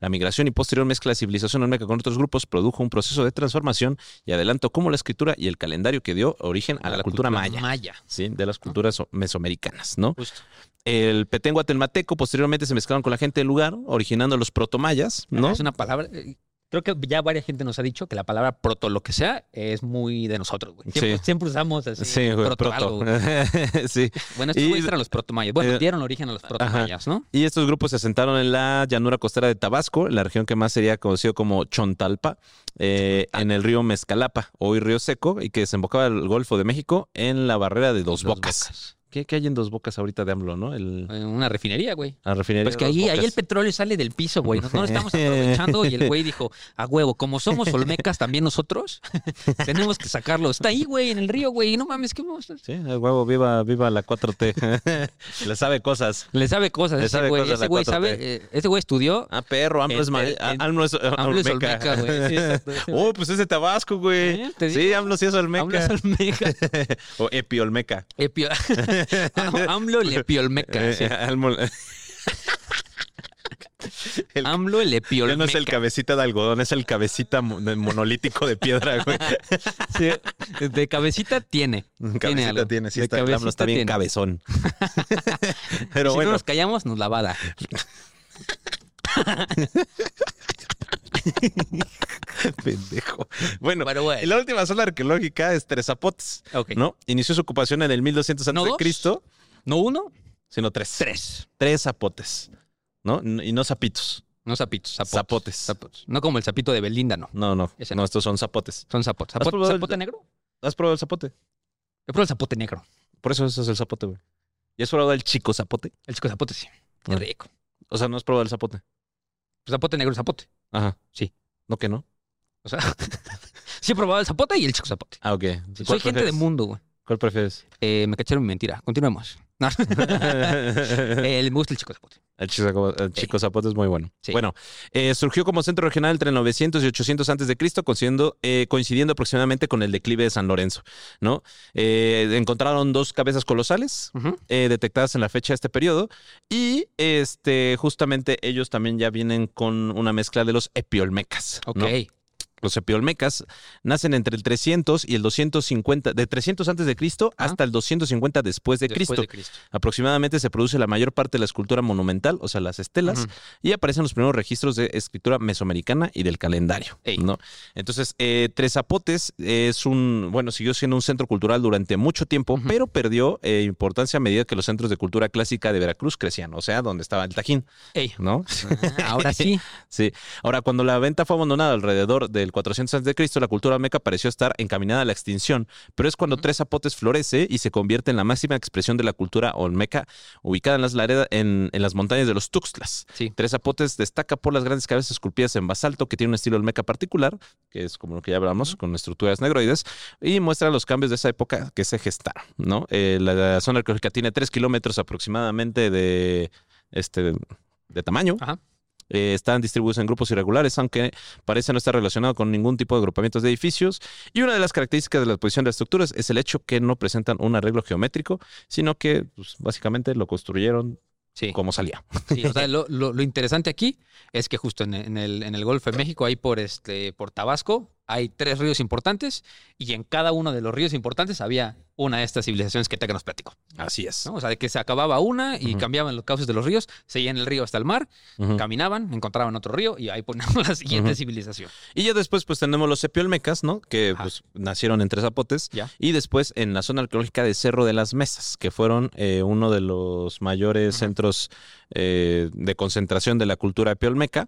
La migración y posterior mezcla de civilización olmeca con otros grupos produjo un proceso de transformación y adelanto como la escritura y el calendario que dio origen a, la, cultura, maya, Maya. ¿sí? De las culturas o- mesoamericanas, ¿no? Justo. El petén guatemalteco posteriormente se mezclaron con la gente del lugar, originando los protomayas, ¿no? Es una palabra. Creo que ya varias gente nos ha dicho que la palabra proto lo que sea es muy de nosotros, güey. Siempre, Sí. siempre usamos así. Sí, güey, proto proto. algo, sí. Bueno, estos Y- eran los protomayas. Bueno, eh, dieron origen a los protomayas, ¿no? Y estos grupos se asentaron en la llanura costera de Tabasco, la región que más sería conocido como Chontalpa, eh, en el río Mezcalapa, hoy río seco, y que desembocaba el Golfo de México en la barrera de Dos, Dos Bocas. Bocas. ¿Qué, qué hay en Dos Bocas ahorita de AMLO, no? El, Eh, Una refinería, güey. la refinería Pues que ahí, ahí el petróleo sale del piso, güey. No, no lo estamos aprovechando. Y el güey dijo, a huevo, como somos olmecas también nosotros, tenemos que sacarlo. Está ahí, güey, en el río, güey. No mames, ¿qué vamos a hacer? Sí, el huevo, viva, viva la 4T. Le sabe cosas. Le sabe cosas Le ese sabe güey. cosas Ese güey 4T. sabe, eh, ese güey estudió. Ah, perro, AMLO es, AMLO es, AMLO es olmeca. güey. Sí, oh, pues es de Tabasco, güey. ¿Eh? Sí. AMLO sí es olmeca. AMLO es olmeca. o epi olmeca. Epio- AMLO le piolmeca. sí. Eh, AMLO- el- Ya no es el cabecita de algodón, es el cabecita monolítico de piedra, güey. Sí, De cabecita tiene. Tiene Cabecita algo. tiene, sí, De está, el AMLO está bien tiene. cabezón. Pero si bueno, no nos callamos, nos la va a dar. pendejo. Bueno, bueno. la última zona arqueológica es Tres Zapotes, Ok. ¿no? Inició su ocupación en el 1200 ¿No antes de dos? Cristo, ¿No uno? sino tres. Tres. Tres zapotes, ¿no? Y no zapitos. No zapitos, zapotes. Zapotes. Zapotes. No como el zapito de Belinda, no. No, no, Ese no, no. estos son zapotes. Son zapotes. ¿Has ¿Zapote, probado el- zapote negro? ¿Has probado el zapote? Yo probé el zapote negro. Por eso ese es el zapote, güey. ¿Y has probado el chico zapote? El chico zapote, sí. Qué rico. O sea, no has probado el zapote. Zapote negro, zapote. Ajá. Sí. ¿No que no? O sea, sí he probado el zapote y el chico zapote. Ah, ok. Soy ¿Cuál gente de mundo, güey. ¿Cuál prefieres? Eh, me cacharon mi mentira. Continuemos. No. Eh, me gusta el chico zapote. El chico, el chico zapote es muy bueno. Sí. Bueno, eh, surgió como centro regional entre 900 y 800 antes de Cristo, coincidiendo, eh, coincidiendo aproximadamente con el declive de San Lorenzo, ¿no? Eh, encontraron dos cabezas colosales eh, detectadas en la fecha de este periodo y este justamente ellos también ya vienen con una mezcla de los epiolmecas, Ok. ¿no? Los epiolmecas nacen entre el 300 y el 250, de 300 antes de Cristo hasta el 250 después de Después Cristo. de Cristo. Aproximadamente se produce la mayor parte de la escultura monumental, o sea, las estelas, y aparecen los primeros registros de escritura mesoamericana y del calendario. Ey. ¿no? Entonces, eh, Tres Zapotes es un, bueno, siguió siendo un centro cultural durante mucho tiempo, pero perdió eh, importancia a medida que los centros de cultura clásica de Veracruz crecían, o sea, donde estaba el Tajín, Ey. ¿no? Ah, ahora sí. Sí. Ahora, cuando la venta fue abandonada alrededor del 400 a.C., la cultura olmeca pareció estar encaminada a la extinción, pero es cuando Tres Zapotes florece y se convierte en la máxima expresión de la cultura olmeca, ubicada en las, laredas, en, en las montañas de los Tuxtlas. Sí. Tres Zapotes destaca por las grandes cabezas esculpidas en basalto, que tiene un estilo olmeca particular, que es como lo que ya hablamos, con estructuras negroides, y muestra los cambios de esa época que se gestaron. ¿no? Eh, la, la zona arqueológica tiene 3 kilómetros aproximadamente de, este, de tamaño. Ajá. Eh, están distribuidos en grupos irregulares, aunque parece no estar relacionado con ningún tipo de agrupamientos de edificios. Y una de las características de la posición de las estructuras es el hecho que no presentan un arreglo geométrico, sino que pues, básicamente lo construyeron Sí. como salía. Sí, o sea, lo, lo- lo interesante aquí es que justo en, en el, en el Golfo de México, ahí por, este, por Tabasco, hay tres ríos importantes y en cada uno de los ríos importantes había una de estas civilizaciones que Teca nos platicó. Así es. ¿no? O sea, de que se acababa una y cambiaban los cauces de los ríos, seguían el río hasta el mar, caminaban, encontraban otro río y ahí poníamos la siguiente civilización. Y ya después, pues tenemos los epiolmecas, ¿no? Que Ajá. pues, nacieron en Tres Zapotes. Ya. Y después en la zona arqueológica de Cerro de las Mesas, que fueron eh, uno de los mayores Ajá. centros eh, de concentración de la cultura epiolmeca.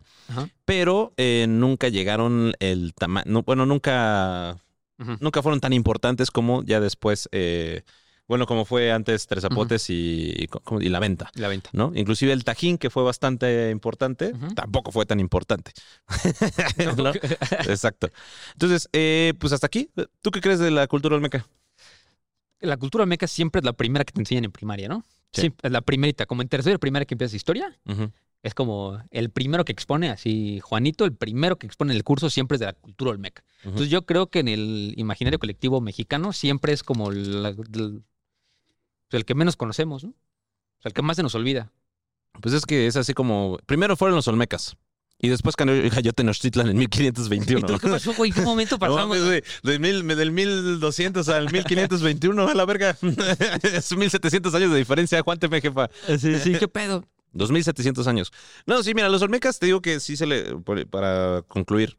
Pero eh, nunca llegaron el tamaño. bueno, nunca. Nunca fueron tan importantes como ya después. eh, bueno, como fue antes Tres Zapotes y, la venta. La venta. ¿no? Inclusive el Tajín, que fue bastante importante, tampoco fue tan importante. ¿No? Exacto. Entonces, eh, pues hasta aquí. ¿Tú qué crees de la cultura olmeca? La cultura olmeca siempre es la primera que te enseñan en primaria, ¿no? Sí. Sí, es la primerita. Como en tercero y primaria que empiezas historia. Es como el primero que expone, así Juanito, el primero que expone el curso siempre es de la cultura olmeca. Entonces yo creo que en el imaginario colectivo mexicano siempre es como la- el, el que menos conocemos, ¿no? O sea, el que más se nos olvida. Pues es que es así como. Primero fueron los olmecas. Y después cayó Tenochtitlan en ¿Y 1521. tú qué pasó, güey? ¿En qué momento pasamos? mil- del 1200 al 1521, a la verga. es 1700 años de diferencia. Aguánteme, jefa. sí, sí, ¿qué pedo? 2700 años. No, sí, mira, los olmecas te digo que sí se le, para concluir,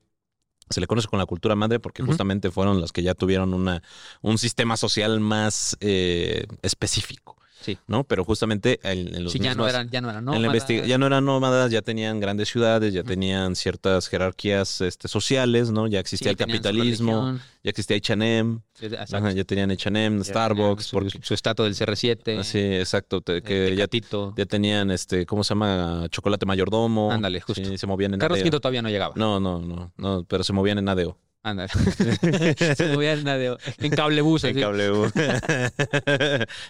se le conoce con la cultura madre porque justamente fueron las que ya tuvieron una, un sistema social más eh, específico, Sí. ¿no? Pero justamente en, en los Sí, ya no mismos- eran, ya no eran en la nómadas. ya no eran nómadas, ya tenían grandes ciudades, ya tenían ciertas jerarquías este, sociales, ¿no? Ya Sí, existía el su capitalismo, ya existía H&M, Sí, ya tenían H&M, Starbucks, tenían porque su, su estatua del CR7. así, exacto, te- que ya ya tenían, este, ¿cómo se llama? Chocolate mayordomo. Ándale, justo. Sí, se movían en Carlos. Quinto todavía no llegaba. No, no, no, no, pero se movían en ADO. Ándale. Se movía en, nadeo- en cablebús. En así. cable U.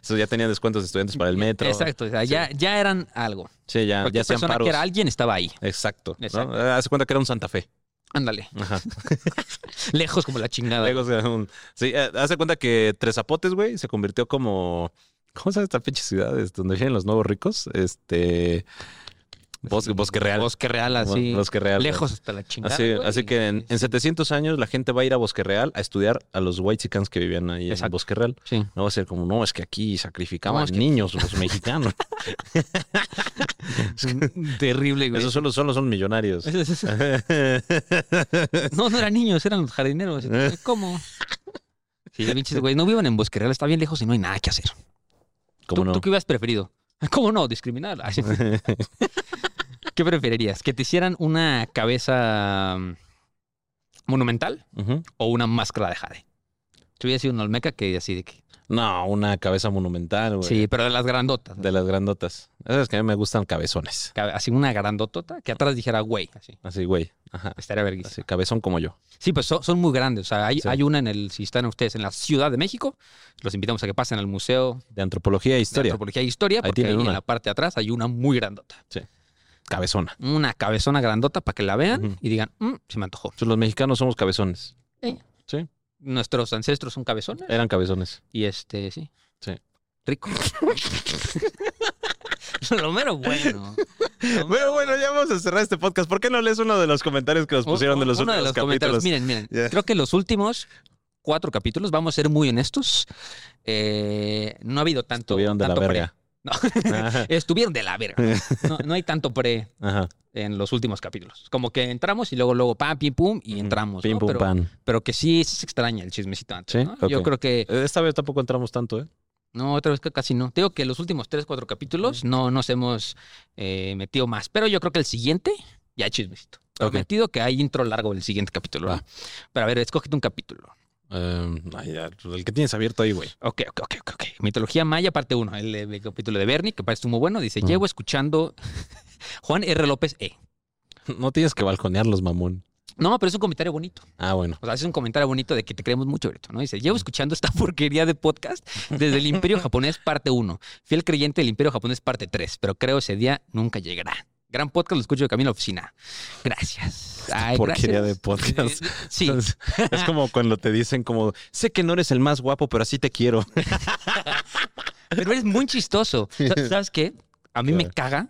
Eso ya tenían descuentos de estudiantes para el metro. Exacto. o sea, ya, ya eran algo. Sí, ya, ya Cualquier hacían persona paros. que era alguien estaba ahí. Exacto. ¿no? Exacto. Eh, Hace cuenta que era un Santa Fe. Ándale. Ajá. Lejos como la chingada. Sea, un- sí, eh, hace cuenta que Tres Zapotes, güey, se convirtió como. ¿Cómo se llama esta pinche ciudad? Es donde vienen los nuevos ricos. Este. Bosque, Bosque Real. Bosque Real, así. Bosque Real. Lejos hasta la chingada. Así, güey. así que en, en 700 años la gente va a ir a Bosque Real a estudiar a los whitexicans que vivían ahí en Exacto. Bosque Real. Sí. No va a ser como, no, es que aquí sacrificaban No, es que- niños los mexicanos. Terrible, güey. Esos solo, solo son millonarios. No, no eran niños, eran los jardineros. ¿Cómo? Sí, pinches, güey, no vivan en Bosque Real, está bien lejos y no hay nada que hacer. ¿Cómo ¿Tú, no? ¿Tú qué hubieras preferido? ¿Cómo no? Discriminar. Sí. ¿Qué preferirías? ¿Que te hicieran una cabeza mm, monumental o una máscara de jade? Yo hubiera sido una olmeca que así de que... No, una cabeza monumental, güey. Sí, pero de las grandotas. De las grandotas. Esas que a mí me gustan cabezones. Cabe- Así una grandotota que atrás dijera güey. Así. Así, güey. Ajá. Estaría verguísima. Así, cabezón como yo. Sí, pues son, son muy grandes. O sea, hay, Sí. hay una en el, si están ustedes en la Ciudad de México, los invitamos a que pasen al Museo De antropología e de historia. Antropología e Historia, Ahí porque ahí tienen en la parte de atrás hay una muy grandota. Cabezona. Una cabezona grandota para que la vean y digan, "Mm, se me antojó. Entonces, los mexicanos somos cabezones. Nuestros ancestros son cabezones Eran cabezones. y este, sí. Sí. Rico. Lo mero bueno. Lo Bueno, bueno, ya vamos a cerrar este podcast. ¿Por qué no lees uno de los comentarios que nos pusieron de los Uno últimos los capítulos? comentarios. Miren, miren. Creo que los últimos cuatro capítulos, vamos a ser muy honestos, eh, no ha habido tanto. Estuvieron de la tanto verga. No, estuvieron de la verga. No, no hay tanto pre Ajá. en los últimos capítulos. Como que entramos y luego, luego, pam, pim, pum, y entramos. Pim, ¿no? pum, pero, pan. pero que sí, se extraña el chismecito antes. Sí, ¿no? ok. Yo creo que. Esta vez tampoco entramos tanto, ¿eh? No, otra vez que casi no. Te digo que los últimos tres, cuatro capítulos no nos hemos eh, metido más. Pero yo creo que el siguiente ya hay chismecito. Prometido que hay intro largo del siguiente capítulo. Pero a ver, escógete un capítulo. Eh, pues, el que tienes abierto ahí, güey. Ok, ok, ok, ok. Mitología maya, parte 1. El, el capítulo de Bernie, que parece muy bueno. Dice, llevo escuchando Juan R. López E. No tienes que balconearlos, mamón. No, pero es un comentario bonito. Ah, bueno. O sea, es un comentario bonito de que te creemos mucho, Berto, ¿no? Dice, llevo escuchando esta porquería de podcast desde el Imperio Japonés parte 1. Fiel creyente del Imperio Japonés parte 3, pero creo ese día nunca llegará. Gran podcast, lo escucho de camino a la oficina. Gracias. Ay, porquería gracias. de podcast. Sí, Es, es como cuando te dicen como, sé que no eres el más guapo, pero así te quiero. pero eres muy chistoso. Sa- ¿Sabes qué? A mí me caga.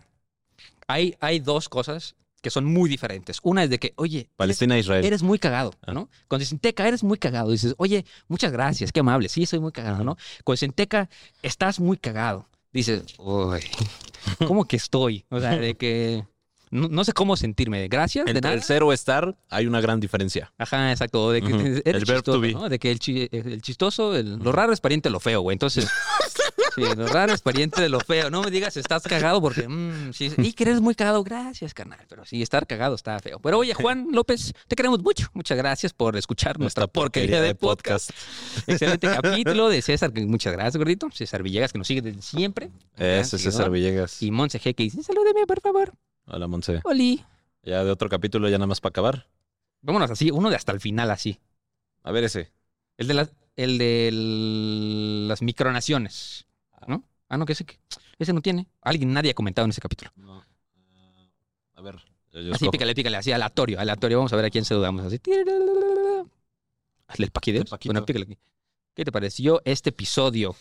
Hay, hay dos cosas que son muy diferentes. Una es de que, oye, eres, Palestina, Israel. eres muy cagado, Ah. ¿no? Cuando dicen teca, eres muy cagado. Dices, oye, muchas gracias, qué amable. Sí, soy muy cagado, ¿no? Cuando dicen teca, estás muy cagado. Dices, uy, ¿cómo que estoy? O sea, de que no, no sé cómo sentirme. Gracias, de Entre nada. el cero estar hay una gran diferencia. Ajá, exacto. De que El chistoso, be. ¿no? De que el, chi- el chistoso, el- lo raro es pariente de lo feo, güey. Entonces, sí, lo raro es pariente de lo feo. No me digas estás cagado porque, mm, sí, y que eres muy cagado. Gracias, carnal. Pero sí, estar cagado está feo. Pero oye, Juan López, te queremos mucho. Muchas gracias por escuchar nuestra porquería de podcast. Excelente capítulo de César. Muchas gracias, gordito. César Villegas, que nos sigue desde siempre. Ese es seguidor. César Villegas. Y Monse G, que dice, salúdeme, por favor. Hola, Monse. Oli. Ya de otro capítulo, ya nada más para acabar. Vámonos así, uno de hasta el final así. A ver ese. El de las, el de las micronaciones. Ah, no, que ese, ese no tiene. Alguien, nadie ha comentado en ese capítulo. No. Ah, a ver. yo- Así, pícale, pícale, así, aleatorio, aleatorio. Vamos a ver a quién saludamos. Así. Hazle el paquideo. Bueno, pícale aquí. ¿Qué te pareció este episodio?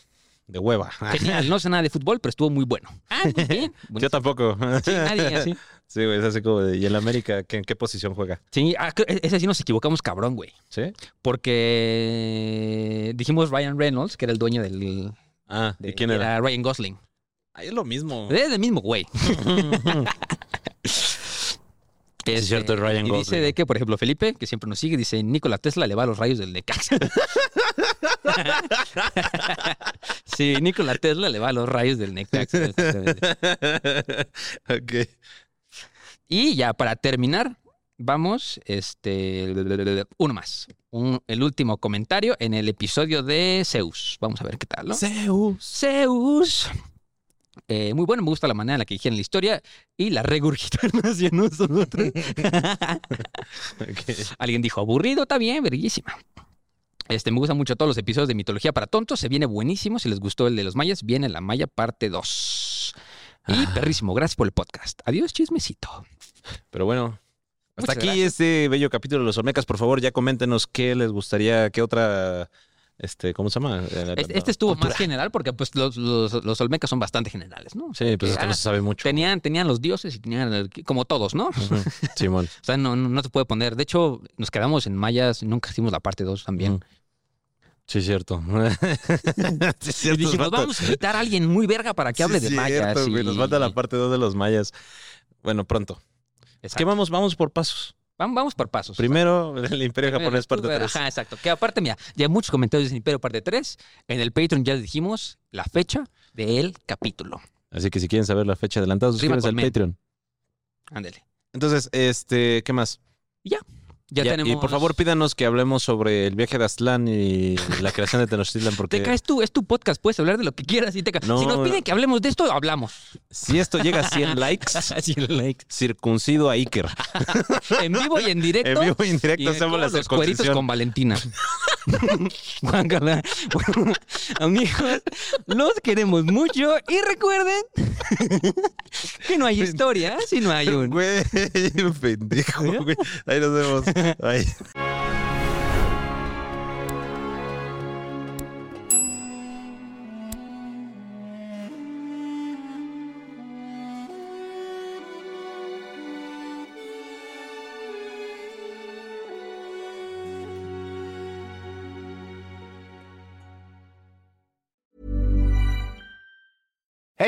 De hueva. Genial, no sé nada de fútbol, pero estuvo muy bueno. Ah, muy bien. Yo tampoco. Sí, nadie así. Sí, güey, es así como de, ¿y el América ¿qué- en qué posición juega? Sí, ah, ese sí nos equivocamos cabrón, güey. ¿Sí? Porque dijimos Ryan Reynolds, que era el dueño del... Ah, de- ¿y quién era? Ryan Gosling. Ahí es lo mismo. Es el mismo güey. es cierto, es Ryan y dice Gosling. de que, por ejemplo, Felipe, que siempre nos sigue, dice, Nikola Tesla le va a los rayos del Necaxa. sí, Nikola Tesla le va a los rayos del Necaxa. ok. Y ya, para terminar, vamos, este, uno más. Un- el último comentario en el episodio de Zeus. Vamos a ver qué tal, ¿no? Zeus. Zeus. Eh, muy bueno, me gusta la manera en la que dijeron la historia y la regurgitaron hacia nosotros. Ok. Alguien dijo, aburrido, está bien, verguísima. Este, me gustan mucho todos los episodios de Mitología para Tontos. Se viene buenísimo. Si les gustó el de los mayas, viene la Maya parte 2. Y Ah. perrísimo, gracias por el podcast. Adiós, chismecito. Pero bueno, hasta Muchas aquí gracias. este bello capítulo de los Olmecas. Por favor, ya coméntenos qué les gustaría, qué otra, este, ¿cómo se llama? Eh, Este, este estuvo cultura. más general porque pues los, los, los olmecas son bastante generales, ¿no? Sí, pues es que ah, no se sabe mucho. tenían, tenían los dioses y tenían, el- como todos, ¿no? Simón. O sea, no, no, se puede poner. De hecho, nos quedamos en mayas, nunca hicimos la parte 2 también. Sí, cierto. sí, Y cierto. dijimos, nos falta- vamos a invitar a alguien muy verga para que hable Sí, de mayas. cierto, güey, y- Nos falta la parte 2 de los mayas. Bueno, pronto. Exacto. ¿Qué vamos? Vamos por pasos. Vam- Vamos por pasos. Primero, el Imperio Primero, Japonés parte tú, 3. Ajá, exacto. Que aparte, mira, ya hay muchos comentarios en Imperio parte 3. En el Patreon ya les dijimos la fecha del capítulo. Así que si quieren saber la fecha adelantada, suscríbanse al. Patreon. Ándale. Entonces, este, ¿qué más? Ya, Ya, tenemos. Y por favor, pídanos que hablemos sobre el viaje de Aztlán y la creación de Tenochtitlan, porque Te caes tú, es tu podcast, puedes hablar de lo que quieras. Y te ca- No. Si nos piden que hablemos de esto, hablamos. si esto llega a 100 likes, Así like. circuncido a Iker. En vivo y en directo. En vivo y en Y directo hacemos la los cueritos con Valentina. Guácala. Bueno, amigos, los queremos mucho y recuerden que no hay historia si no hay un. Güey, pendejo, güey. Ahí nos vemos. Aí.